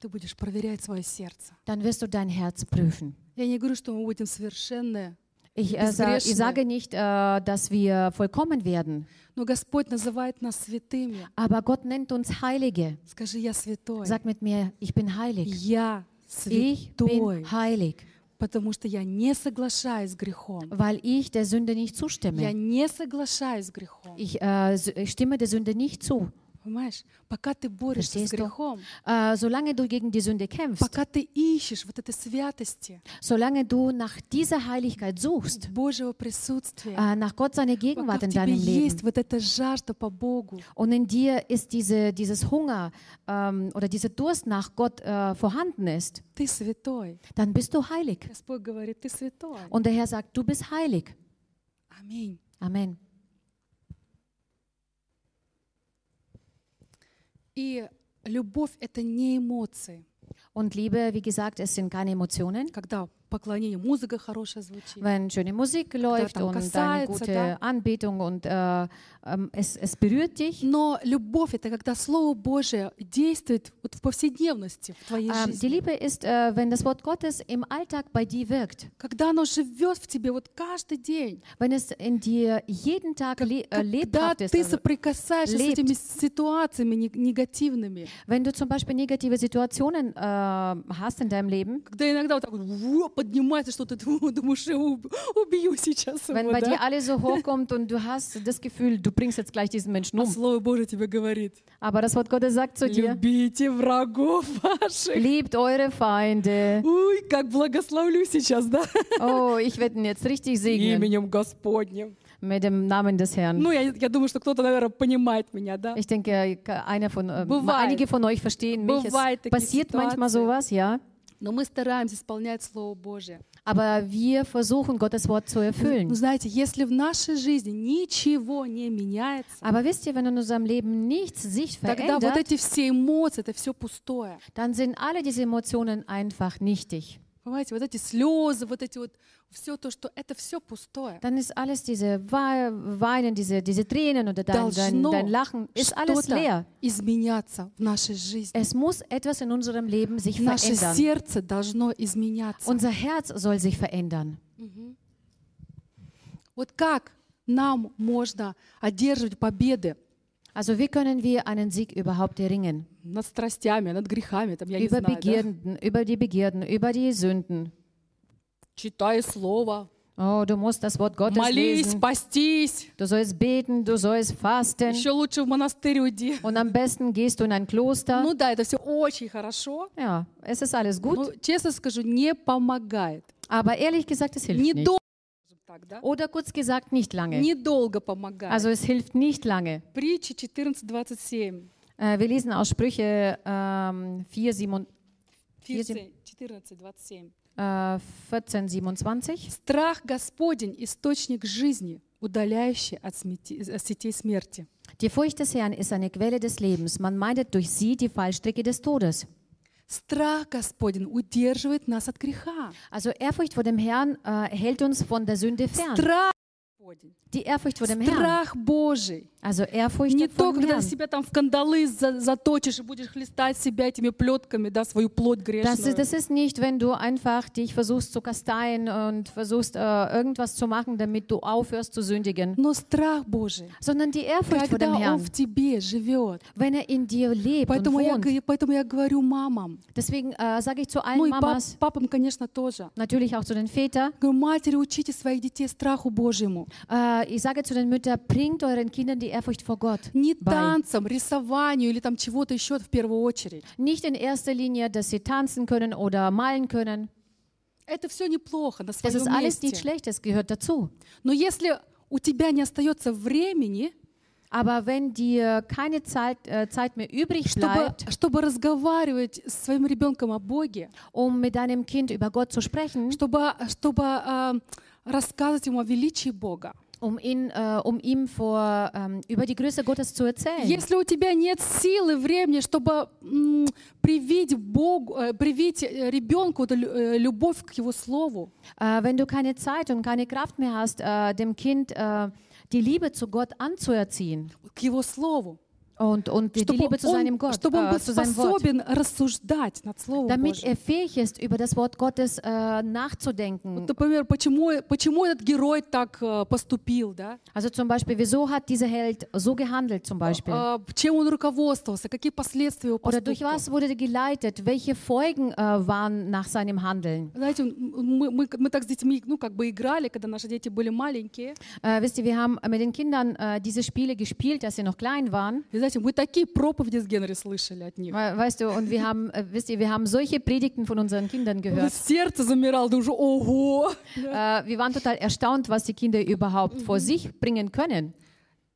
ты будешь проверять свое сердце. dann wirst du dein Herz prüfen. Я не говорю, что мы будем совершенные, Ich, äh, sa ich Безгрешные. sage nicht, äh, dass wir vollkommen werden, но Господь называет нас святыми. aber Gott nennt uns Heilige. Скажи, я святой. Sag mit mir, ich bin heilig. Я Ich святой, bin heilig, потому что я не соглашаюсь с грехом. weil ich der Sünde nicht Я zustimme. не соглашаюсь с грехом. Ich, äh, s- ich stimme der Sünde nicht zu. Понимаешь? Пока ты борешься с Verstehst du? грехом, Äh, solange du gegen die Sünde kämpfst, пока ты ищешь вот этой святости, solange du nach dieser Heiligkeit suchst, Божьего присутствия, äh, nach Gott seine пока Gegenwart в in тебе deinem Leben, есть вот эта жажда по Богу, und in dir ist diese, dieses Hunger ähm, oder dieser Durst nach Gott äh, vorhanden ist, ты святой. dann bist du heilig. Господь говорит, ты святой. Und der Herr sagt, du bist heilig. Аминь. Amen. И любовь — это не эмоции. Und Liebe, wie gesagt, es sind keine Emotionen. Когда поклонение, музыка хорошая звучит. Wenn schöne Musik läuft und eine касается, gute да. Anbetung und äh, ähm, es, es berührt dich. Но любовь — это когда Слово Божие действует вот в повседневности, в твоей Ähm, die жизни. Liebe ist, äh, wenn das Wort Gottes im Alltag bei dir wirkt. Когда оно живет в тебе вот каждый день. Wenn es in dir jeden Tag le äh, Когда lebhaft ist. ты Also, соприкасаешься с lebt. этими ситуациями не- негативными. wenn du zum Beispiel negative Situationen äh, hast in deinem Leben, Когда иногда вот так вот во, поднимается, что ты думаешь, я уб- убью сейчас Wenn его, bei да? dir alles so hochkommt und du hast das Gefühl, du bringst jetzt gleich diesen Menschen А um. Слово Божие тебе говорит, Aber das Wort Gottes sagt zu dir, любите врагов ваших. liebt eure Feinde. Ой, как благословлю сейчас, да? Oh, ich werde ihn jetzt richtig segnen Именем Господним. mit dem Namen des Herrn. Ну, я, я думаю, что кто-то, наверное, понимает меня, да? Ich denke, einer von, äh, Bывает. einige von euch verstehen mich. Es Bывает такие passiert manchmal Situationen. sowas, ja. Но мы стараемся исполнять Слово Божие. Aber wir versuchen, Gottes Wort zu Ну, erfüllen. знаете, если в нашей жизни ничего не меняется, Aber wisst ihr, wenn in unserem Leben nichts sich тогда вот verändert, эти все эмоции, это все пустое. dann sind alle diese Emotionen einfach nichtig. Понимаете, вот эти слезы, вот эти вот, все то, что это все пустое. Dann ist alles diese Wei- Weinen, diese, diese Tränen oder dein, dein, dein Lachen, ist alles leer. изменяться в нашей жизни. Es muss etwas in unserem Leben sich Наше verändern. сердце должно изменяться. Unser Herz soll sich verändern. Вот как нам можно одерживать победы Also wie können wir einen Sieg überhaupt erringen? над страстями, над грехами, там, я не Über знаю, да? Begierden, über die Begierden, über die Sünden. Читай Слово, Oh, du musst das Wort Gottes молись, lesen. постись, Du sollst beten, du sollst fasten. еще лучше в монастырь уйди. Und am besten gehst du in ein Kloster. Ну да, это все очень хорошо, Ja, es ist alles gut. но, честно скажу, не помогает. Aber ehrlich gesagt, es hilft nicht. Oder kurz gesagt, nicht lange. Недолго помогает. Also es hilft nicht lange. Притча 14.27. Äh, wir lesen aus Sprüche ähm, 4, 7, 14, 14.27. äh, 14, 27. Страх Господень – источник жизни, удаляющий от, смети- от сетей смерти. Die Furcht des Herrn ist eine Quelle des Lebens. Man meidet durch sie die Fallstricke des Todes. Страх Господень удерживает нас от греха. Also Ehrfurcht vor dem Herrn äh, hält uns von der Sünde fern. Страх Господень. Die Ehrfurcht vor dem Herrn. Страх Божий. Also Ehrfurcht Не vor то, dem когда Herrn. ты себя там в кандалы за- заточишь и будешь хлестать себя этими плетками, да, свою плоть Das грешную. ist, das ist nicht, wenn du einfach dich versuchst zu kasteien und versuchst äh, irgendwas zu machen, damit du aufhörst zu sündigen, Но страх Божий, sondern die Ehrfurcht vor когда dem Он Herrn, в тебе живет. wenn er in dir lebt und Поэтому я, wohnt. г- поэтому я говорю мамам, Deswegen äh, sage ich zu ну allen и пап- Mamas, папам, конечно, тоже. natürlich auch zu den Vätern, Говорю, матери, учите своих детей страху Божьему. äh, ich sage zu den Müttern, bringt euren Kindern die Ehrfurcht vor Gott Не bei. танцам, рисованию или там чего-то еще в первую очередь. Nicht in erster Linie, dass sie tanzen können oder malen können. Это все неплохо на Das своем ist alles nicht месте. schlecht, das gehört dazu. Но если у тебя не остается времени, Aber wenn dir keine Zeit, äh, Zeit mehr übrig чтобы, bleibt, чтобы разговаривать с своим ребенком о Боге, um mit deinem Kind über Gott zu sprechen, чтобы, чтобы э, рассказывать ему о величии Бога. um, ihn, äh, um ihm vor, ähm, über die Größe Gottes zu erzählen. Если у тебя нет силы, времени, чтобы м, привить Богу, э, привить э, ребенку эту лю- э, любовь к Его Слову, Äh, wenn du keine Zeit und keine Kraft mehr hast, äh, dem Kind äh, die Liebe zu Gott anzuerziehen к Его Слову, und, und die, die чтобы Liebe zu он, seinem Gott, чтобы он äh, был zu seinem Wort, способен рассуждать над Словом damit Божьим. er fähig ist, über das Wort Gottes äh, nachzudenken. Вот, например, почему, почему этот герой так э, поступил, да? Also zum Beispiel, wieso hat dieser Held so gehandelt zum Beispiel? А, чем он руководствовался, какие последствия его Oder durch поступка. was wurde er geleitet? Welche Folgen äh, waren nach seinem Handeln? Знаете, м- мы, мы, мы так с детьми, ну, как бы играли, когда наши дети были маленькие. Äh, wisst ihr, wir haben mit den Kindern äh, diese Spiele gespielt, als sie noch klein waren. И знаете, мы такие проповеди с Генри слышали от них. We weißt du, und wir haben, äh, wisst ihr, wir haben solche Predigten von unseren Kindern Вот gehört. Сердце замирало, думаю, что ого! Äh, wir waren total erstaunt, was die Kinder überhaupt vor sich bringen können.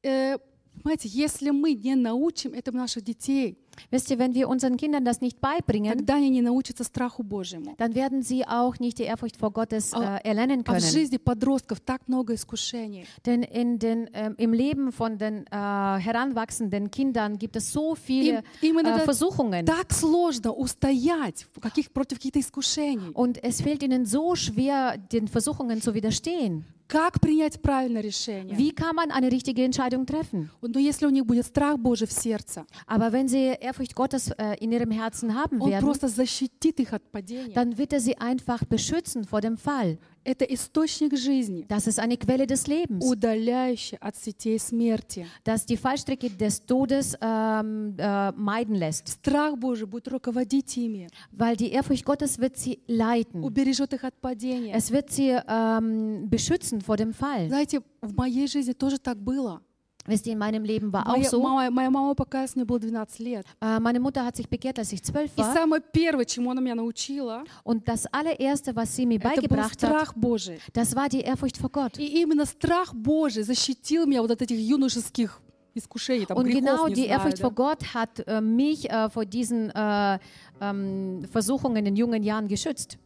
Э, Понимаете, если мы не научим этому наших детей, Wisst ihr, wenn wir unseren Kindern das nicht beibringen, тогда они не научатся страху Божьему. dann werden sie auch nicht die Ehrfurcht vor Gottes äh, А- erlernen А в können. жизни подростков так много искушений. Denn in den, ähm, im Leben von den äh, heranwachsenden Kindern gibt es so Им, viele им äh, иногда Versuchungen. так сложно устоять в каких, против каких-то искушений. Und es fällt ihnen so schwer, den Versuchungen zu widerstehen. Как принять правильное решение? Wie kann man eine richtige Entscheidung treffen? Вот, Но если у них будет страх Божий в сердце, Aber wenn sie Ehrfurcht Gottes äh, in ihrem Herzen haben Он werden, просто защитит их от падения. dann wird er sie einfach beschützen vor dem Fall. Это источник жизни, Das ist eine Quelle des Lebens, удаляющий от сетей смерти. das die Fallstricke des Todes ähm, äh, meiden lässt. Страх Божий будет руководить ими, Weil die Ehrfurcht Gottes wird sie leiten. убережет их от падения. Es wird sie ähm, beschützen vor dem Fall. Знаете, в моей жизни тоже так было. Wisst ihr, in meinem Leben war auch Моя, so. мама, моя мама покаялась, мне было 12 лет. Äh, meine Mutter hat sich bekehrt, als ich zwölf И war. самое первое, чему она меня научила, Und das allererste, was sie mir это был beigebracht hat, страх Божий. das war die Ehrfurcht vor Gott. И именно страх Божий защитил меня вот от этих юношеских искушений, там, Und грехов, genau не die знаю, Ehrfurcht да. vor Gott hat äh, mich äh, vor diesen äh, ähm, Versuchungen in jungen Jahren geschützt.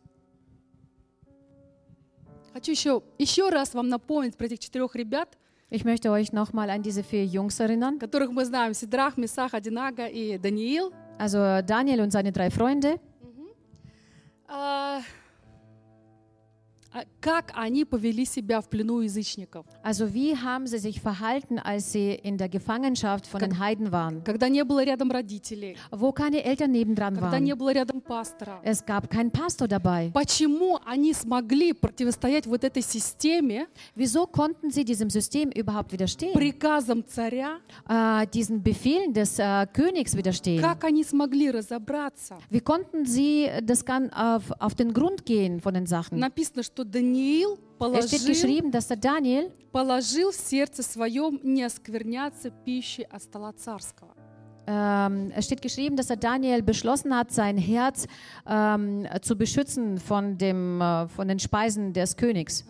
Хочу еще, еще раз вам напомнить про этих четырех ребят, Ich möchte euch nochmal an diese vier Jungs erinnern. которых мы знаем, Сидрах, Месах, Адинага и Даниил. Also Daniel und seine drei Freunde. А, а как они повели себя в плену язычников, Also wie haben sie sich verhalten, als sie in der Gefangenschaft von den Heiden waren, когда не было rядом родителей, wo keine Eltern nebendran когда не waren. было рядом пастора. Es gab keinen Pastor dabei. Почему они смогли противостоять вот этой системе, Wieso konnten sie diesem System überhaupt widerstehen? приказам царя? Äh, diesen Befehlen des äh, Königs widerstehen? Как они смогли разобраться? Wie konnten sie das Gan auf, auf den Grund gehen von den Sachen? Написано, что Даниил Es steht положил, положил в сердце своем не оскверняться пищей от стола царского. ähm, es steht geschrieben, dass der Daniel beschlossen hat, sein Herz ähm, zu beschützen von, dem, äh, von den Speisen des Königs.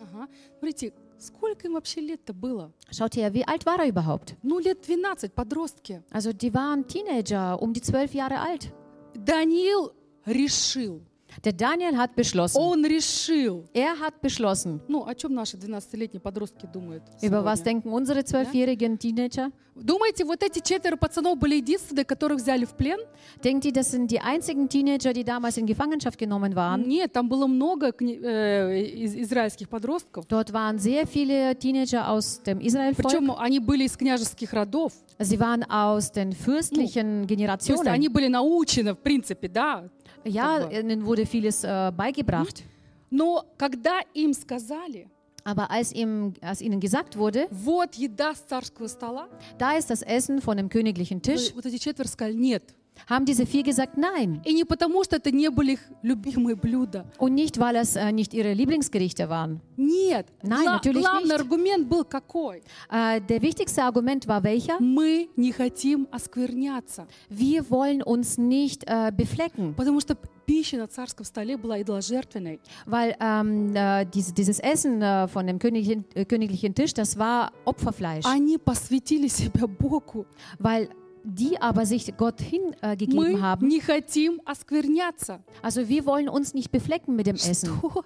Смотрите, сколько им вообще лет-то было? Schaut her, wie alt war er überhaupt? Ну, лет 12, подростки. Also die waren Teenager, um die zwölf Jahre alt. Даниил решил. Der Daniel hat beschlossen. Он решил. Er hat beschlossen. Ну, о чем наши 12-летние подростки думают Über was denken unsere zwölfjährigen Teenager? Думаете, вот эти четверо пацанов были единственные, которых взяли в плен? Denkt ihr, das sind die einzigen Teenager, die damals in Gefangenschaft genommen waren? Нет, там было много э, из- израильских подростков. Dort waren sehr viele Teenager aus dem Israelvolk. Причем они были из княжеских родов. Sie waren aus den fürstlichen То есть Generationen. они были научены, в принципе, да. Ja, как бы. ihnen wurde vieles äh, beigebracht. Но когда им сказали, Aber als, ihm, als ihnen gesagt wurde, вот еда с царского стола, da ist das Essen von dem königlichen Tisch, вот эти четверо сказали нет. haben diese vier gesagt nein. И не потому, что это не были их любимые блюда. Und nicht, weil es äh, nicht ihre Lieblingsgerichte waren. Нет. Nein, natürlich главный nicht. аргумент был какой? Äh, der wichtigste Argument war welcher? Мы не хотим оскверняться. Wir wollen uns nicht äh, beflecken, Потому что пища на царском столе была идоложертвенной. weil ähm, äh, diese, dieses Essen äh, von dem königlichen, äh, königlichen Tisch, das war Opferfleisch. Они посвятили себя Богу. Weil die aber sich Gott hingegeben äh, gegeben Мы haben. не хотим оскверняться. Also wir wollen uns nicht beflecken mit dem Essen. Что?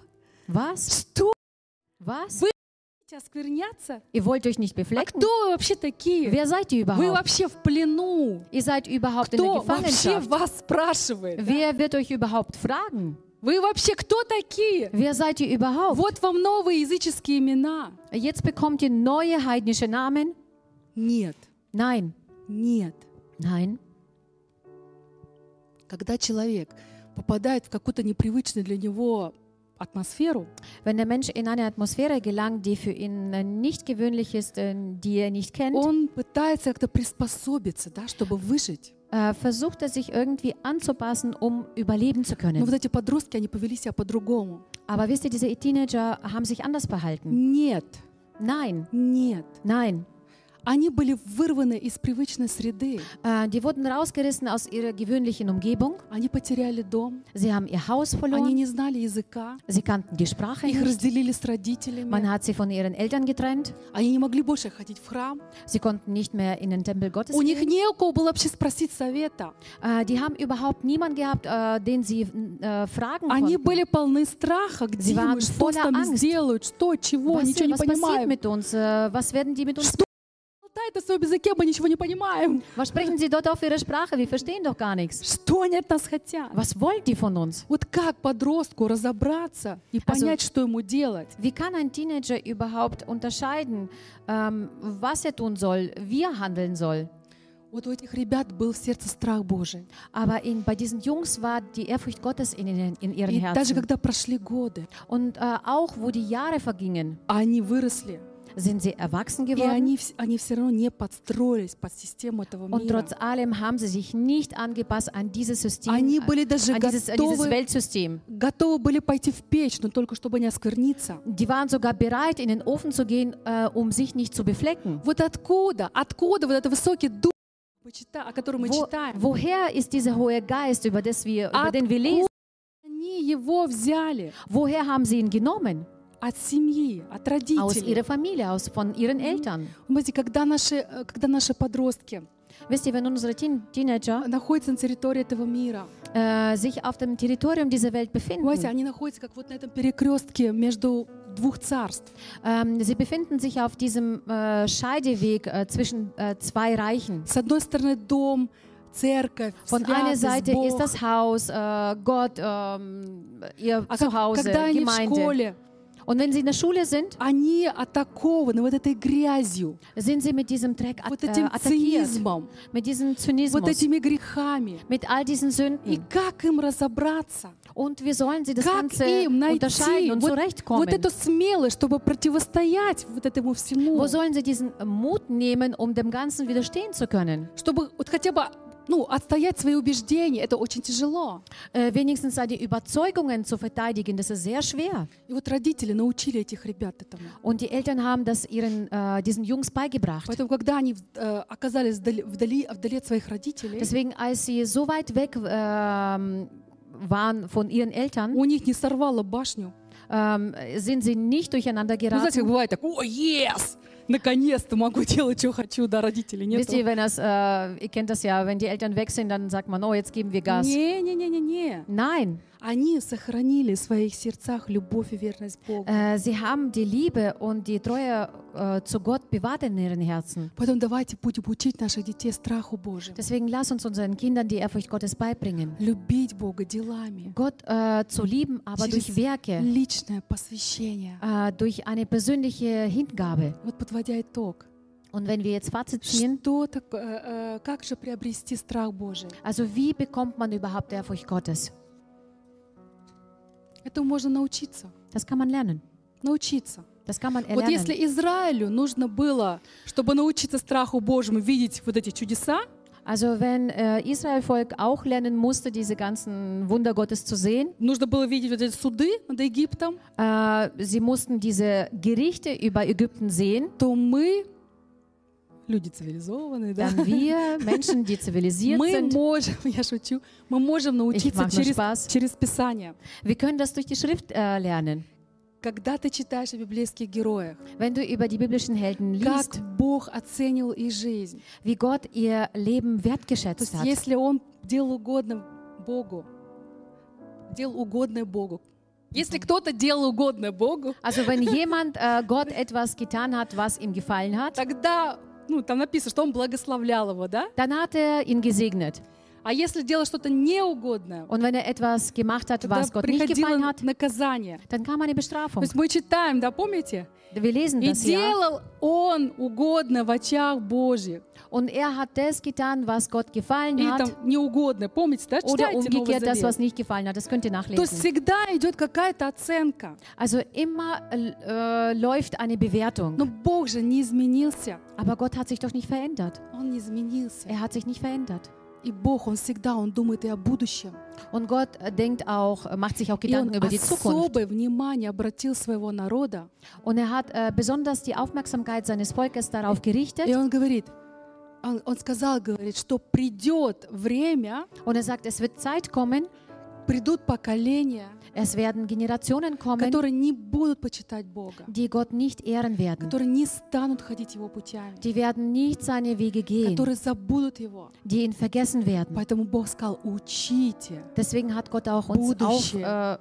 Was? Что? Was? Вы хотите оскверняться? Ihr wollt euch nicht А beflecken? кто вы вообще такие? Wer seid ihr Вы überhaupt? вообще в плену. Ihr seid überhaupt in der Кто вообще Gefangenschaft. вас спрашивает? да? Wer wird euch überhaupt fragen? Вы вообще кто такие? Wer seid ihr überhaupt? Вот вам новые языческие имена. Jetzt bekommt ihr neue heidnische Namen? Нет, Nein. нет. Nein. Когда человек попадает в какую-то непривычную для него атмосферу, Wenn der Mensch in eine Atmosphäre gelangt, die für ihn äh, nicht gewöhnlich ist, äh, die er nicht kennt, он пытается как-то приспособиться, да, чтобы выжить. äh, versucht er sich irgendwie anzupassen, um überleben zu Но können. вот эти подростки, они повели себя по-другому. Aber wisst ihr, diese Teenager haben sich anders behalten. Нет, Nein, нет. nein. Они были вырваны из привычной среды. Äh, die wurden rausgerissen aus ihrer gewöhnlichen Umgebung. Они потеряли дом. Sie haben ihr Haus Они не знали языка. Sie kannten die Sprache Их nicht. разделили с родителями. Man hat sie von ihren Eltern getrennt. Они не могли больше ходить в храм. Sie konnten nicht mehr in den Tempel Gottes У них gehen. не у кого было вообще спросить совета. Äh, die haben überhaupt niemanden gehabt, äh, den sie äh, fragen Они konnten. были полны страха. Где waren мы? Что с нами сделают? Что? Чего? Was, Ничего не was passiert понимаем. mit uns? Äh, was werden die mit uns Что? Болтает на своем языке, мы ничего не понимаем. Was sprechen sie dort auf ihre Sprache? Wir verstehen doch gar nichts. Что они от нас хотят? Was wollen die von uns? Вот как подростку разобраться и Also- понять, что ему делать? Wie kann ein Teenager überhaupt unterscheiden, ähm, was er tun soll, wie er handeln soll? Вот у этих ребят был в сердце страх Божий. Aber in, bei diesen Jungs war die Ehrfurcht Gottes in, in, in ihren И даже Herzen. когда прошли годы, Und äh, auch wo die Jahre vergingen, они выросли, sind sie erwachsen geworden. они, они все равно не подстроились под систему этого Und мира. trotz allem haben sie sich nicht angepasst an dieses System, Они an были даже dieses, an dieses готовы, Weltsystem. готовы были пойти в печь, но только чтобы не оскверниться. Die waren sogar bereit, in den Ofen zu gehen, äh, um sich nicht zu beflecken. Вот откуда, откуда вот этот высокий дух, о котором мы Wo, читаем? woher ist dieser hohe Geist, über, das wir, über den wir lesen? Они его взяли Woher haben sie ihn genommen? От семьи, от Aus родителей. ihrer Familie, aus, von ihren Eltern. Знаете, когда наши, э, когда наши подростки Wisst ihr, wenn unsere Teen Teenager находятся на территории этого мира, äh, sich auf dem Territorium dieser Welt befinden, понимаете, они находятся как вот на этом перекрестке между двух царств. ähm, sie befinden sich auf diesem äh, Scheideweg äh, zwischen äh, zwei Reichen. С одной стороны дом, церковь, Von einer Seite Бог. ist das Haus, äh, Gott, ähm, ihr А Zuhause, когда они в Gemeinde. школе, Und wenn sie in der Schule sind, они атакованы вот этой грязью, sind sie mit diesem Dreck at вот äh, этим attackiert, цинизмом, mit diesem вот этими грехами. mit all diesen И Sünden. как им разобраться? Und wie sollen sie das Как Ganze им найти und вот, вот эту смелость, чтобы противостоять вот этому всему? Wo sollen sie diesen Mut nehmen, um dem Ganzen widerstehen zu können? Чтобы вот хотя бы ну, отстоять свои убеждения, это очень тяжело. Äh, wenigstens seine Überzeugungen zu verteidigen, das ist sehr schwer. И вот родители научили этих ребят этому. Und die Eltern haben das ihren, äh, diesen Jungs beigebracht. Поэтому, когда они э, оказались вдали, вдали, вдали от своих родителей, Deswegen, als sie so weit weg ähm, waren von ihren Eltern, у них не сорвало башню. ähm, sind sie nicht durcheinander Ну, знаете, как geraten. бывает так, о, yes! Наконец-то могу делать, что хочу, да, родители. Нет. Wisst ihr, wenn das, äh, ihr kennt das ja, wenn die Eltern weg sind, dann sagt man, oh, jetzt geben wir Gas. Не-не-не-не-не. Nein, Они сохранили в своих сердцах любовь и верность Богу. äh, sie haben die Liebe und die Treue äh, zu Gott bewahrt in ihren Herzen. Поэтому давайте будем учить наших детей страху Божьему. Deswegen lass uns unseren Kindern die Ehrfurcht Gottes beibringen. Любить Бога делами. Gott äh, zu lieben, aber durch Werke, личное посвящение. äh, durch eine persönliche Hingabe. Вот подводя итог, Und wenn wir jetzt Fazit ziehen, что так, э, э, как же приобрести страх Божий? also wie bekommt man überhaupt Ehrfurcht Gottes? Этому можно научиться. Das kann man lernen. Научиться. Das kann man Вот erlernen. если Израилю нужно было, чтобы научиться страху Божьему, видеть вот эти чудеса, Also wenn äh, Israel-Volk auch lernen musste, diese ganzen Wunder Gottes zu sehen, нужно было видеть вот эти суды над Египтом, äh, sie mussten diese Gerichte über Ägypten sehen, то мы, люди цивилизованные, да, dann wir, Menschen, die zivilisiert мы sind, можем, я шучу, мы можем научиться через, Spaß. через Писание. wir können das durch die Schrift äh, lernen. Когда ты читаешь о библейских героях, Wenn du über die biblischen Helden как liest, Бог оценил их жизнь. wie Gott ihr Leben То wertgeschätzt есть hat. если он делал угодно Богу, делал угодное Богу, если кто-то делал угодное Богу, Also wenn jemand äh, Gott etwas getan hat, was ihm gefallen hat, тогда, ну, там написано, что он благословлял его, да? dann hat er ihn gesegnet. А если делал что-то неугодное, Und wenn er etwas gemacht hat, was Gott nicht gefallen hat, наказание. dann kam eine То Bestrafung. есть мы читаем, да, помните? Wir lesen И das ja. делал он угодно в очах Божьих. Und er hat das getan, was Gott gefallen там hat. неугодно. Помните, да? Oder umgekehrt das, was nicht gefallen hat. Das könnt ihr То есть nachlesen. всегда идет какая-то оценка. Also immer äh, läuft eine Bewertung. Но Бог же не изменился. Aber Gott hat sich doch nicht verändert. Он не изменился. Er hat sich nicht verändert. И Бог, Он всегда, Он думает и о будущем. Und Gott äh, denkt auch, äh, macht sich auch Gedanken über die Zukunft. внимание обратил своего народа. Und er hat äh, besonders die Aufmerksamkeit seines Volkes darauf gerichtet. И Он говорит, Он, он сказал, говорит, что придет время, Und er sagt, es wird Zeit kommen, придут поколения, es werden Generationen kommen, которые не будут почитать Бога, die Gott nicht ehren werden. которые не станут ходить Его путями, Die werden nicht seine Wege gehen, которые забудут Его. die ihn vergessen werden. Поэтому Бог сказал, учите. Deswegen hat Gott auch uns auf, Будущее. äh,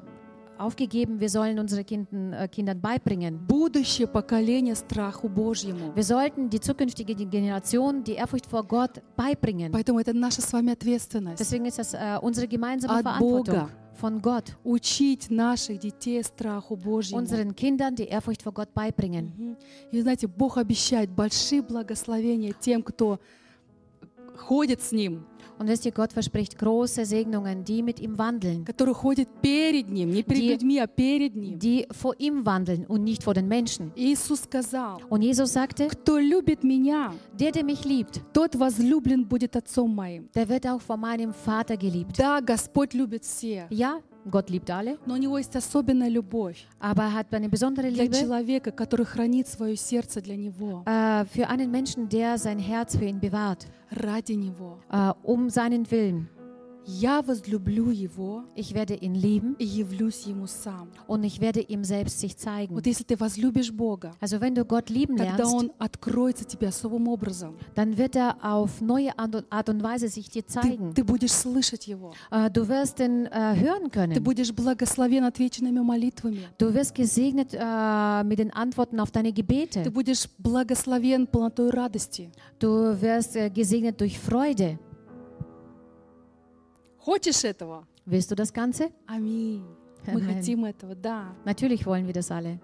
aufgegeben, wir sollen unsere Kinden, äh, Kindern beibringen. Будущее поколение страху Божьему. Wir sollten die zukünftige Generation die Ehrfurcht vor Gott beibringen. Поэтому это наша с вами ответственность. Deswegen ist das äh, unsere gemeinsame От Verantwortung Бога. Von Gott, Учить наших детей страху Божьему. unseren Kindern die Ehrfurcht vor Gott beibringen. И знаете, Бог обещает большие благословения тем, кто ходят с Ним, Und wisst ihr, Gott verspricht große Segnungen, die mit ihm wandeln. Die, die vor ihm wandeln und nicht vor den Menschen. Und Jesus sagte, der, der mich liebt, der wird auch von meinem Vater geliebt. Ja, Gott liebt alle, но у Него есть особенная любовь aber er hat eine besondere для Liebe человека, который хранит свое сердце для Него, äh, für einen Menschen, der sein Herz für ihn bewahrt, ради Него. äh, um seinen Willen. Ich werde ihn lieben. Und ich werde ihm selbst sich zeigen. also wenn du Gott lieben lernst, dann wird er auf neue Art und Weise sich dir zeigen. Äh, du wirst ihn äh, hören können. Du wirst gesegnet äh, mit den Antworten auf deine Gebete. Du wirst gesegnet durch Freude. Хочешь этого? Willst du das Ganze? Аминь. Мы хотим этого, да. Natürlich wollen wir das alle.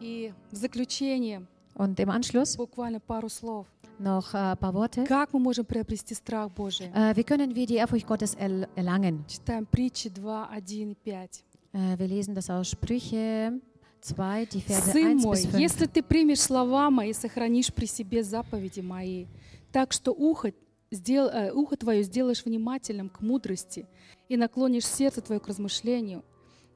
И в заключение Und im Anschluss буквально пару слов. noch äh, ein paar Worte. Как мы можем приобрести страх Божий? Äh, wie können wir die Ehrfurcht Gottes erl erlangen? Читаем притчи 2, 1 и 5. Äh, wir lesen das aus Sprüche 2, die Verse Сын 1 мой, bis 5. если ты примешь слова мои и сохранишь при себе заповеди мои, так что ухо, сдел- э, ухо твое сделаешь внимательным к мудрости и наклонишь сердце твое к размышлению,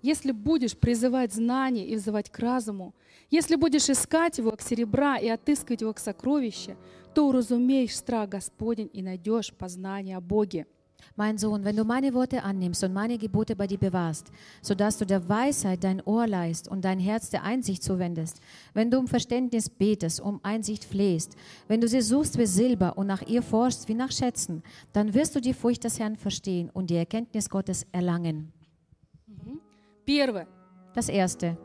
если будешь призывать знание и взывать к разуму, если будешь искать его как серебра и отыскивать его как сокровище, то уразумеешь страх Господень и найдешь познание о Боге. Mein Sohn, wenn du meine Worte annimmst und meine Gebote bei dir bewahrst, sodass du der Weisheit dein Ohr leist und dein Herz der Einsicht zuwendest, wenn du um Verständnis betest, um Einsicht flehst, wenn du sie suchst wie Silber und nach ihr forschst wie nach Schätzen, dann wirst du die Furcht des Herrn verstehen und die Erkenntnis Gottes erlangen. Первое. Das Erste.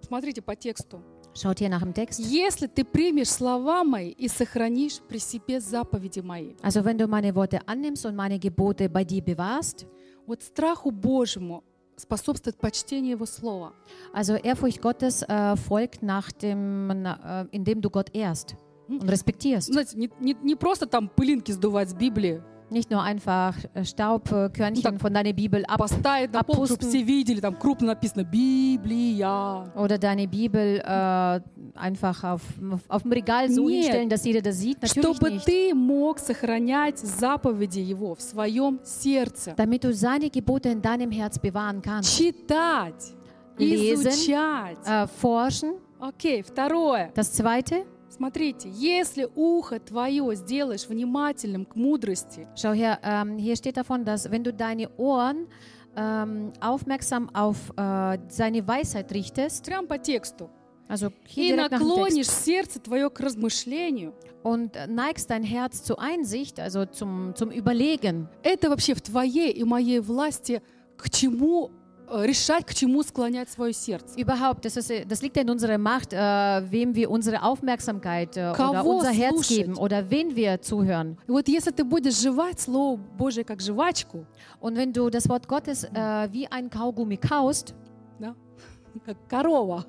Смотрите по тексту. Schaut hier nach dem Text. Если ты примешь слова мои и сохранишь при себе заповеди мои, Also wenn du meine Worte annimmst und meine Gebote bei dir bewahrst, вот страху Божьему способствует почтение Его Слова. also Ehrfurcht Gottes äh, folgt nach dem, na, äh, indem du Gott ehrst und respektierst. Знаете, не, не- не просто там пылинки сдувать с Библии, Nicht nur einfach äh, Staubkörnchen Так. von deiner Bibel ab поставить на пол, чтобы Апостол. все видели, там крупно написано «Библия». oder deine Bibel äh, einfach auf, auf dem Regal so Нет. hinstellen, dass jeder das sieht. Natürlich Чтобы nicht. ты мог сохранять заповеди Его в своем сердце. Damit du seine Gebote in deinem Herz bewahren kannst. Читать, Lesen. изучать. Äh, forschen. Окей, второе. Das zweite, Смотрите, если ухо твое сделаешь внимательным к мудрости, schau her, ähm, hier steht davon, dass wenn du deine Ohren ähm, aufmerksam auf äh, seine Weisheit richtest, прям по тексту, also и hier Text, наклонишь сердце твое к размышлению, und neigst dein Herz zur Einsicht, also zum, zum Überlegen, это вообще в твоей и моей власти к чему э, решать, к чему склонять свое сердце. Überhaupt, das, ist, äh, das liegt in unserer Macht, äh, wem wir unsere Aufmerksamkeit äh, oder Кого unser Herz слушать? geben oder wen wir zuhören. И вот если ты будешь жевать Слово Божие как жвачку, Und wenn du das Wort Gottes äh, wie ein Kaugummi kaust, да, как корова,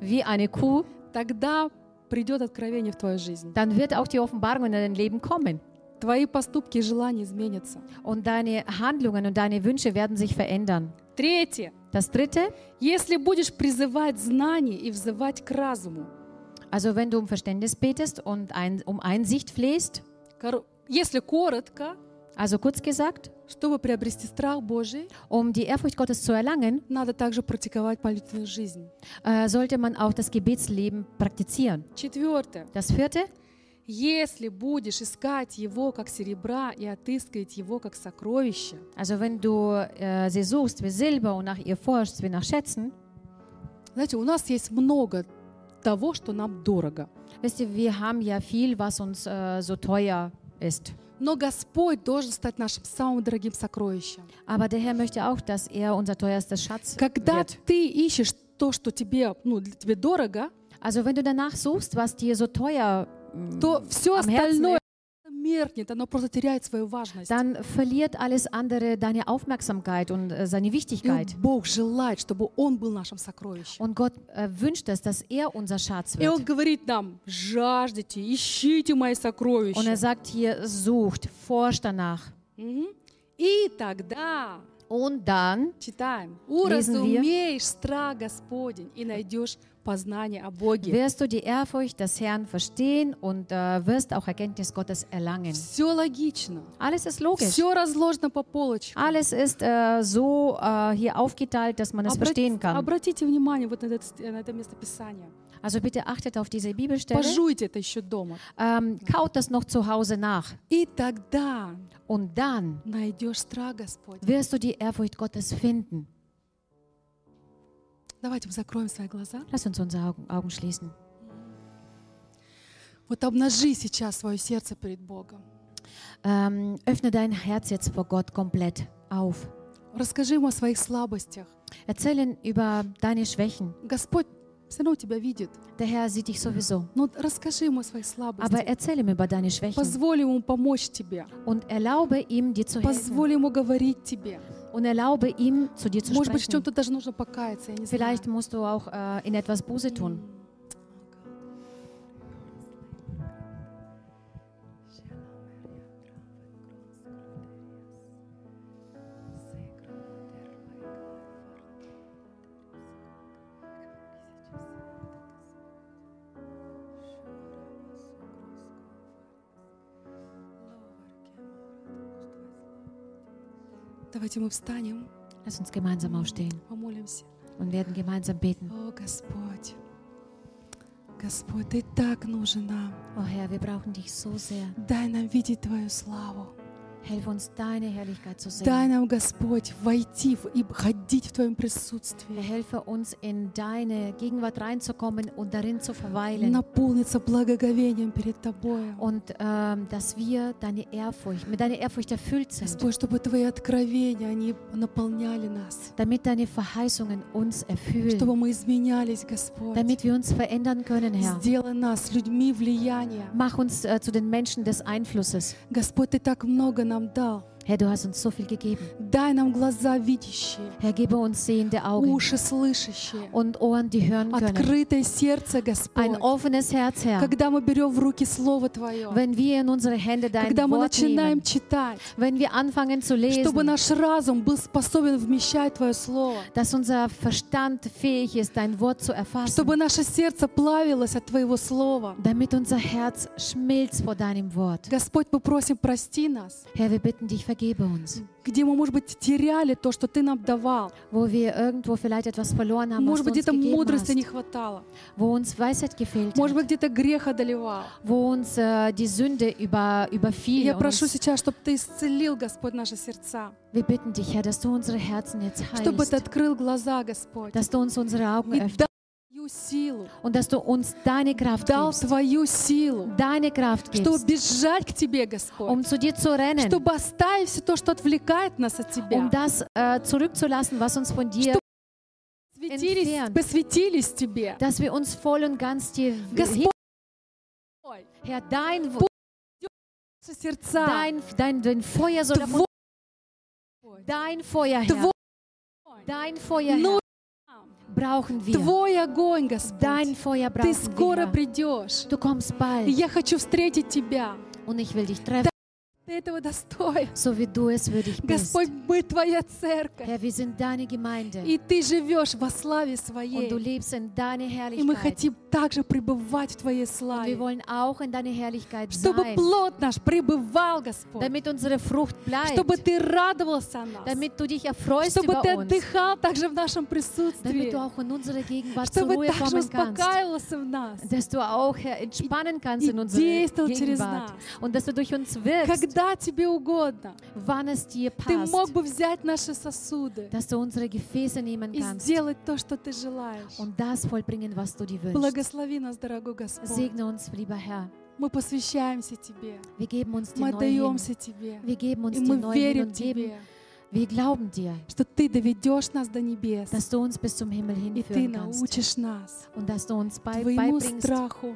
wie eine Kuh, тогда придет откровение в твою жизнь. dann wird auch die Offenbarung in dein Leben kommen. Твои поступки и желания изменятся. Und deine Handlungen und deine Wünsche werden sich verändern. Третье. Das dritte, Если будешь призывать знание и взывать к разуму, also wenn du um Verständnis betest und ein, um Einsicht flehst, Кор- если коротко, also kurz gesagt, чтобы приобрести страх Божий, um die Ehrfurcht Gottes zu erlangen, надо также практиковать молитвенную жизнь. äh, sollte man auch das Gebetsleben praktizieren. Четвертое. Das vierte, Если будешь искать его как серебра и отыскивать его как сокровище, also wenn du äh, sie suchst wie Silber und nach ihr forschst wie nach Schätzen, знаете, у нас есть много того, что нам дорого. wisst ihr, wir haben ja viel, was uns äh, so teuer ist. Но Господь должен стать нашим самым дорогим сокровищем. Aber der Herr möchte auch, dass er unser teuerstes Schatz Когда wird. ты ищешь то, что тебе, ну, тебе дорого, Also wenn du danach suchst, was dir so teuer то все остальное меркнет, оно просто теряет свою важность. dann verliert alles andere deine Aufmerksamkeit und äh, seine И Wichtigkeit. Бог желает, чтобы Он был нашим сокровищем. Und Gott äh, wünscht es, dass er unser Schatz И Он wird. говорит нам, жаждите, ищите мои Und er сокровища. sagt hier, sucht, forscht danach. И тогда, Und dann читаем, Lesen wir. уразумеешь страх Господень и найдешь познание о Боге. wirst du die Ehrfurcht des Herrn verstehen und äh, wirst auch Erkenntnis Gottes erlangen. Все логично, Alles ist logisch. все разложено по полочкам. Alles ist äh, so äh, hier aufgeteilt, dass man es Обрати- verstehen kann. Обратите внимание вот на это, на это место Писания. Also bitte achtet auf diese Bibelstelle. Пожуйте это еще дома. Ähm, kaut das noch zu Hause nach. И тогда Und dann найдешь страх Господь. wirst du die Ehrfurcht Gottes finden. Давайте закроем свои глаза. Lass uns unsere Augen, Augen schließen. Вот обнажи сейчас свое сердце перед Богом. Ähm, öffne dein Herz jetzt vor Gott komplett auf. Расскажи ему о своих слабостях. Erzähl ihm über deine Schwächen. Господь все равно тебя видит. Der Herr sieht dich sowieso. Но расскажи ему о своих Aber слабостях. erzähl ihm über deine Schwächen Позволь ему помочь тебе. und erlaube ihm, dir zu helfen. Позволь ему говорить тебе. Und erlaube ihm, zu dir zu Может быть, в sprechen. чем-то даже нужно покаяться, я не знаю. Vielleicht musst du auch äh, in etwas Buße tun. Давайте мы встанем, Lass uns gemeinsam aufstehen помолимся. und werden gemeinsam beten. О, Господь, Господь, Ты так нужен нам. Oh Herr, wir brauchen dich so sehr. Дай нам видеть Твою славу. Hilf uns, deine Herrlichkeit zu Дай sehen. нам, Господь, войти в- и ходить в Твоем Herr, присутствии. helfe uns, in deine Gegenwart reinzukommen und darin zu verweilen. Наполниться благоговением перед Тобою. Und ähm, dass wir deine Ehrfurcht, mit deiner Ehrfurcht erfüllt sind, Господь, чтобы Твои откровения, они наполняли нас. damit deine Verheißungen uns erfüllen, Чтобы мы изменялись, Господь. damit wir uns verändern können, Herr. Сделай нас людьми влияния. Mach uns äh, zu den Menschen des Einflusses. Господь, Ты так много нам I'm done. Herr, du hast uns so viel gegeben. Дай нам глаза видящие, Herr, gebe uns sehende Augen уши слышащие, und Ohren, die hören können. открытое сердце, Ein Господь. offenes Herz, Herr. Когда мы берем в руки Слово Твое, Wenn wir in unsere Hände dein когда мы Wort начинаем nehmen, читать, wenn wir anfangen zu чтобы lesen, наш разум был способен вмещать Твое Слово, dass unser Verstand fähig ist, dein Wort zu erfassen, чтобы наше сердце плавилось от Твоего Слова. damit unser Herz schmilzt vor deinem Wort. Господь, мы просим, прости нас, Herr, wir bitten dich, vergebe uns, где мы, может быть, теряли то, что Ты нам давал. wo wir irgendwo vielleicht etwas verloren haben, Может быть, где-то мудрости не hast, хватало. wo uns Weisheit gefehlt Может быть, где-то грех одолевал. wo uns äh, die Sünde über, überfiel. я прошу Uns, сейчас, чтобы Ты исцелил, Господь, наши сердца. wir bitten dich, Herr, dass du unsere Herzen jetzt Чтобы Ты открыл глаза, Господь. dass du uns unsere Augen И öffnest. Und dass du uns deine Kraft Дал gibst, Твою силу. deine Kraft Чтобы gibst, бежать к Тебе, Господь. um zu dir zu rennen, Чтобы оставить все то, что отвлекает нас от Тебя. um das äh, zurückzulassen, was uns von dir, entfernt. посвятились Тебе. dass wir uns voll und ganz dir Господь, Herr, dein, Wo- наши сердца. dein, dein, dein Feuer soll dein Feuer, Herr, dein Feuer, Herr, Ну, brauchen wir, Твой огонь, Господь. dein Feuer Ты brauchen скоро wir. придешь. Du kommst И bald я хочу встретить Тебя. und ich will dich treffen, Ты этого достоин. so wie du es würdig bist. Господь, мы Твоя церковь. Herr, wir sind deine Gemeinde И Ты живешь во славе und Своей. du lebst in deiner И мы Herrlichkeit. хотим также пребывать в Твоей wir славе. wollen auch in deiner Herrlichkeit Чтобы sein, плод наш пребывал, Господь. damit unsere Frucht bleibt, Чтобы Ты радовался о нас. damit du dich erfreust Чтобы über Ты uns, отдыхал также в нашем damit присутствии. du auch in unserer Gegenwart zur Чтобы Ruhe также kommen kannst, успокаивался в нас. dass du auch Herr, entspannen kannst и in unserer действовал через нас. und dass du durch uns wirkst, Когда Тебе угодно, wann es dir Ты мог бы взять наши сосуды dass du unsere Gefäße nehmen и сделать то, что Ты желаешь. und das vollbringen, was du dir wünschst. Благослови нас, дорогой Господь. Segne uns, lieber Herr. Мы посвящаемся Тебе. Wir geben uns dir Мы neu hin. отдаемся Тебе. Wir geben uns И мы верим Тебе, wir glauben dir, что Ты доведешь нас до небес. dass du uns bis zum Himmel И Ты научишь нас und dass du uns bei, Твоему страху,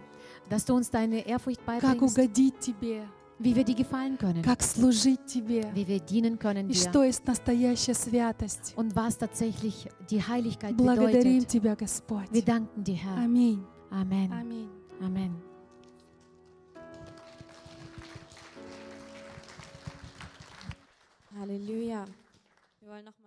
dass du uns deine Ehrfurcht как угодить Тебе, wie wir dir gefallen können, как служить Тебе wie wir dienen können и dir что есть настоящая святость. und was tatsächlich die Heiligkeit Благодарим bedeutet. Тебя, Господь. Wir danken dir, Herr. Аминь. Amen. Amen. Amen. Halleluja. Wir wollen noch